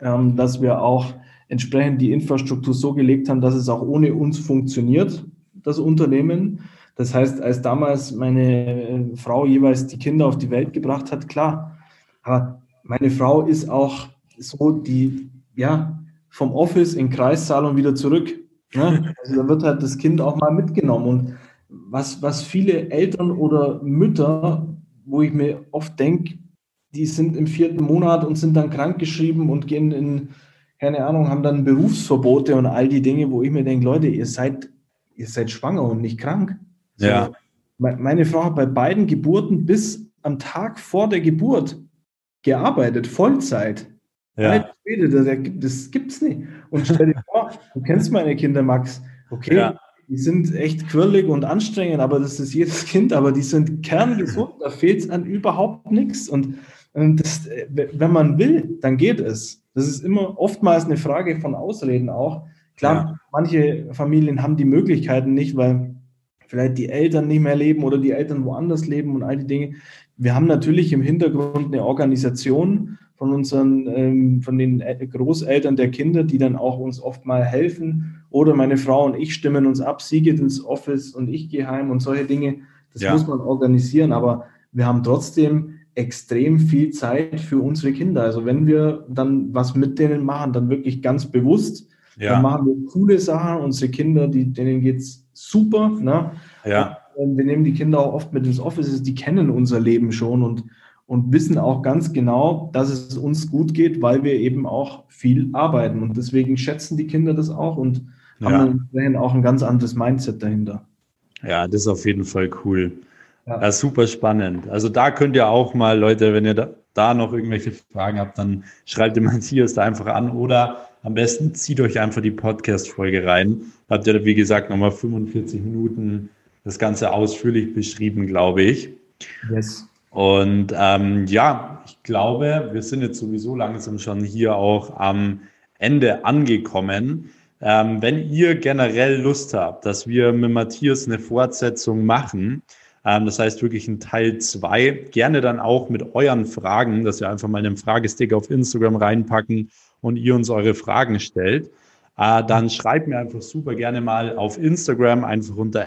ähm, dass wir auch entsprechend die Infrastruktur so gelegt haben, dass es auch ohne uns funktioniert, das Unternehmen. Das heißt, als damals meine äh, Frau jeweils die Kinder auf die Welt gebracht hat, klar, aber meine Frau ist auch so die, ja, vom Office in Kreissaal und wieder zurück. Ne? Also da wird halt das Kind auch mal mitgenommen. Und was, was viele Eltern oder Mütter, wo ich mir oft denke, die sind im vierten Monat und sind dann krankgeschrieben und gehen in keine Ahnung, haben dann Berufsverbote und all die Dinge, wo ich mir denke, Leute, ihr seid, ihr seid schwanger und nicht krank. Ja. meine Frau hat bei beiden Geburten bis am Tag vor der Geburt gearbeitet, Vollzeit. Ja. Das gibt's nicht. Und stell dir vor, du kennst meine Kinder, Max. Okay, ja. die sind echt quirlig und anstrengend, aber das ist jedes Kind, aber die sind kerngesund, da fehlt es an überhaupt nichts. Und, und das, wenn man will, dann geht es. Das ist immer oftmals eine Frage von Ausreden auch. Klar, ja. manche Familien haben die Möglichkeiten nicht, weil vielleicht die Eltern nicht mehr leben oder die Eltern woanders leben und all die Dinge. Wir haben natürlich im Hintergrund eine Organisation von unseren, ähm, von den Großeltern der Kinder, die dann auch uns oft mal helfen. Oder meine Frau und ich stimmen uns ab, sie geht ins Office und ich gehe heim und solche Dinge. Das ja. muss man organisieren, aber wir haben trotzdem extrem viel Zeit für unsere Kinder. Also wenn wir dann was mit denen machen, dann wirklich ganz bewusst. Ja. Dann machen wir coole Sachen. Unsere Kinder, die, denen geht's super. Ne? Ja. Und wir nehmen die Kinder auch oft mit ins Office. Die kennen unser Leben schon und, und wissen auch ganz genau, dass es uns gut geht, weil wir eben auch viel arbeiten. Und deswegen schätzen die Kinder das auch und ja. haben dann auch ein ganz anderes Mindset dahinter. Ja, das ist auf jeden Fall cool. Ja. super spannend. Also da könnt ihr auch mal, Leute, wenn ihr da, da noch irgendwelche Fragen habt, dann schreibt den Matthias da einfach an oder am besten zieht euch einfach die Podcast-Folge rein. Habt ihr, wie gesagt, nochmal 45 Minuten das Ganze ausführlich beschrieben, glaube ich. Yes. Und ähm, ja, ich glaube, wir sind jetzt sowieso langsam schon hier auch am Ende angekommen. Ähm, wenn ihr generell Lust habt, dass wir mit Matthias eine Fortsetzung machen, das heißt wirklich ein Teil zwei. Gerne dann auch mit euren Fragen, dass wir einfach mal einen Fragestick auf Instagram reinpacken und ihr uns eure Fragen stellt. Äh, dann schreibt mir einfach super gerne mal auf Instagram einfach unter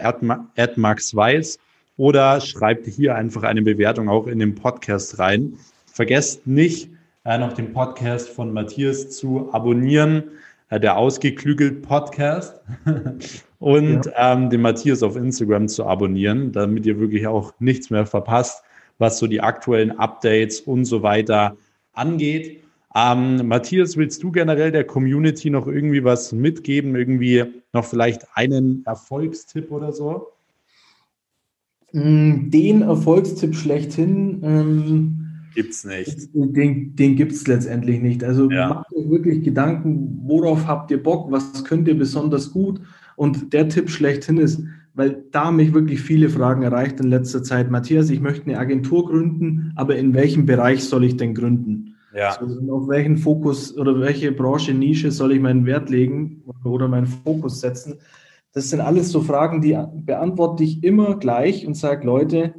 @maxweiss oder schreibt hier einfach eine Bewertung auch in den Podcast rein. Vergesst nicht, äh, noch den Podcast von Matthias zu abonnieren, äh, der Ausgeklügelt Podcast. und ja. ähm, den Matthias auf Instagram zu abonnieren, damit ihr wirklich auch nichts mehr verpasst, was so die aktuellen Updates und so weiter angeht. Ähm, Matthias, willst du generell der Community noch irgendwie was mitgeben? Irgendwie noch vielleicht einen Erfolgstipp oder so? Mm, den Erfolgstipp schlechthin ähm, gibt es nicht. Den, den gibt es letztendlich nicht. Also ja. macht euch wirklich Gedanken, worauf habt ihr Bock, was könnt ihr besonders gut. Und der Tipp schlechthin ist, weil da mich wirklich viele Fragen erreicht in letzter Zeit. Matthias, ich möchte eine Agentur gründen, aber in welchem Bereich soll ich denn gründen? Ja. Also auf welchen Fokus oder welche Branche, Nische soll ich meinen Wert legen oder meinen Fokus setzen? Das sind alles so Fragen, die beantworte ich immer gleich und sage, Leute,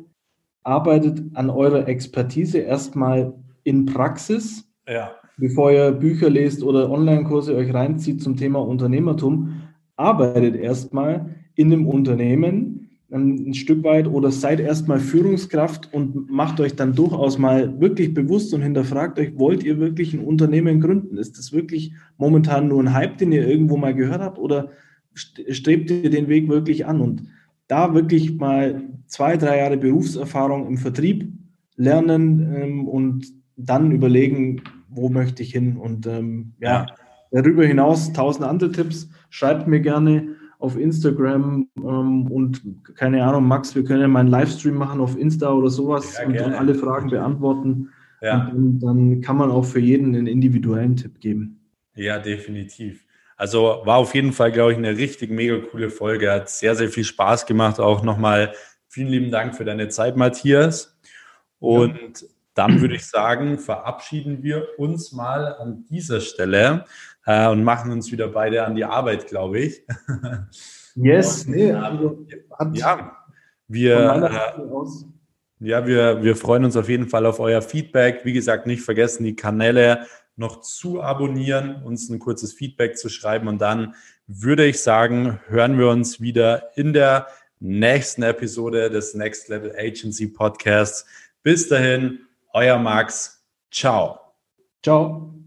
arbeitet an eurer Expertise erstmal in Praxis, ja. bevor ihr Bücher lest oder Online-Kurse euch reinzieht zum Thema Unternehmertum. Arbeitet erstmal in einem Unternehmen ein Stück weit oder seid erstmal Führungskraft und macht euch dann durchaus mal wirklich bewusst und hinterfragt euch, wollt ihr wirklich ein Unternehmen gründen? Ist das wirklich momentan nur ein Hype, den ihr irgendwo mal gehört habt oder strebt ihr den Weg wirklich an? Und da wirklich mal zwei, drei Jahre Berufserfahrung im Vertrieb lernen ähm, und dann überlegen, wo möchte ich hin. Und ähm, ja, darüber hinaus tausend andere Tipps. Schreibt mir gerne auf Instagram ähm, und keine Ahnung, Max, wir können ja mal einen Livestream machen auf Insta oder sowas ja, und dann alle Fragen beantworten. Ja. Und dann, dann kann man auch für jeden einen individuellen Tipp geben. Ja, definitiv. Also war auf jeden Fall, glaube ich, eine richtig mega coole Folge. Hat sehr, sehr viel Spaß gemacht. Auch nochmal vielen lieben Dank für deine Zeit, Matthias. Und ja. dann würde ich sagen, verabschieden wir uns mal an dieser Stelle äh, und machen uns wieder beide an die Arbeit, glaube ich. Yes, und, nee, also, ja, wir, äh, ja, wir, wir freuen uns auf jeden Fall auf euer Feedback. Wie gesagt, nicht vergessen, die Kanäle noch zu abonnieren, uns ein kurzes Feedback zu schreiben und dann würde ich sagen, hören wir uns wieder in der nächsten Episode des Next Level Agency Podcasts. Bis dahin, euer Max. Ciao. Ciao.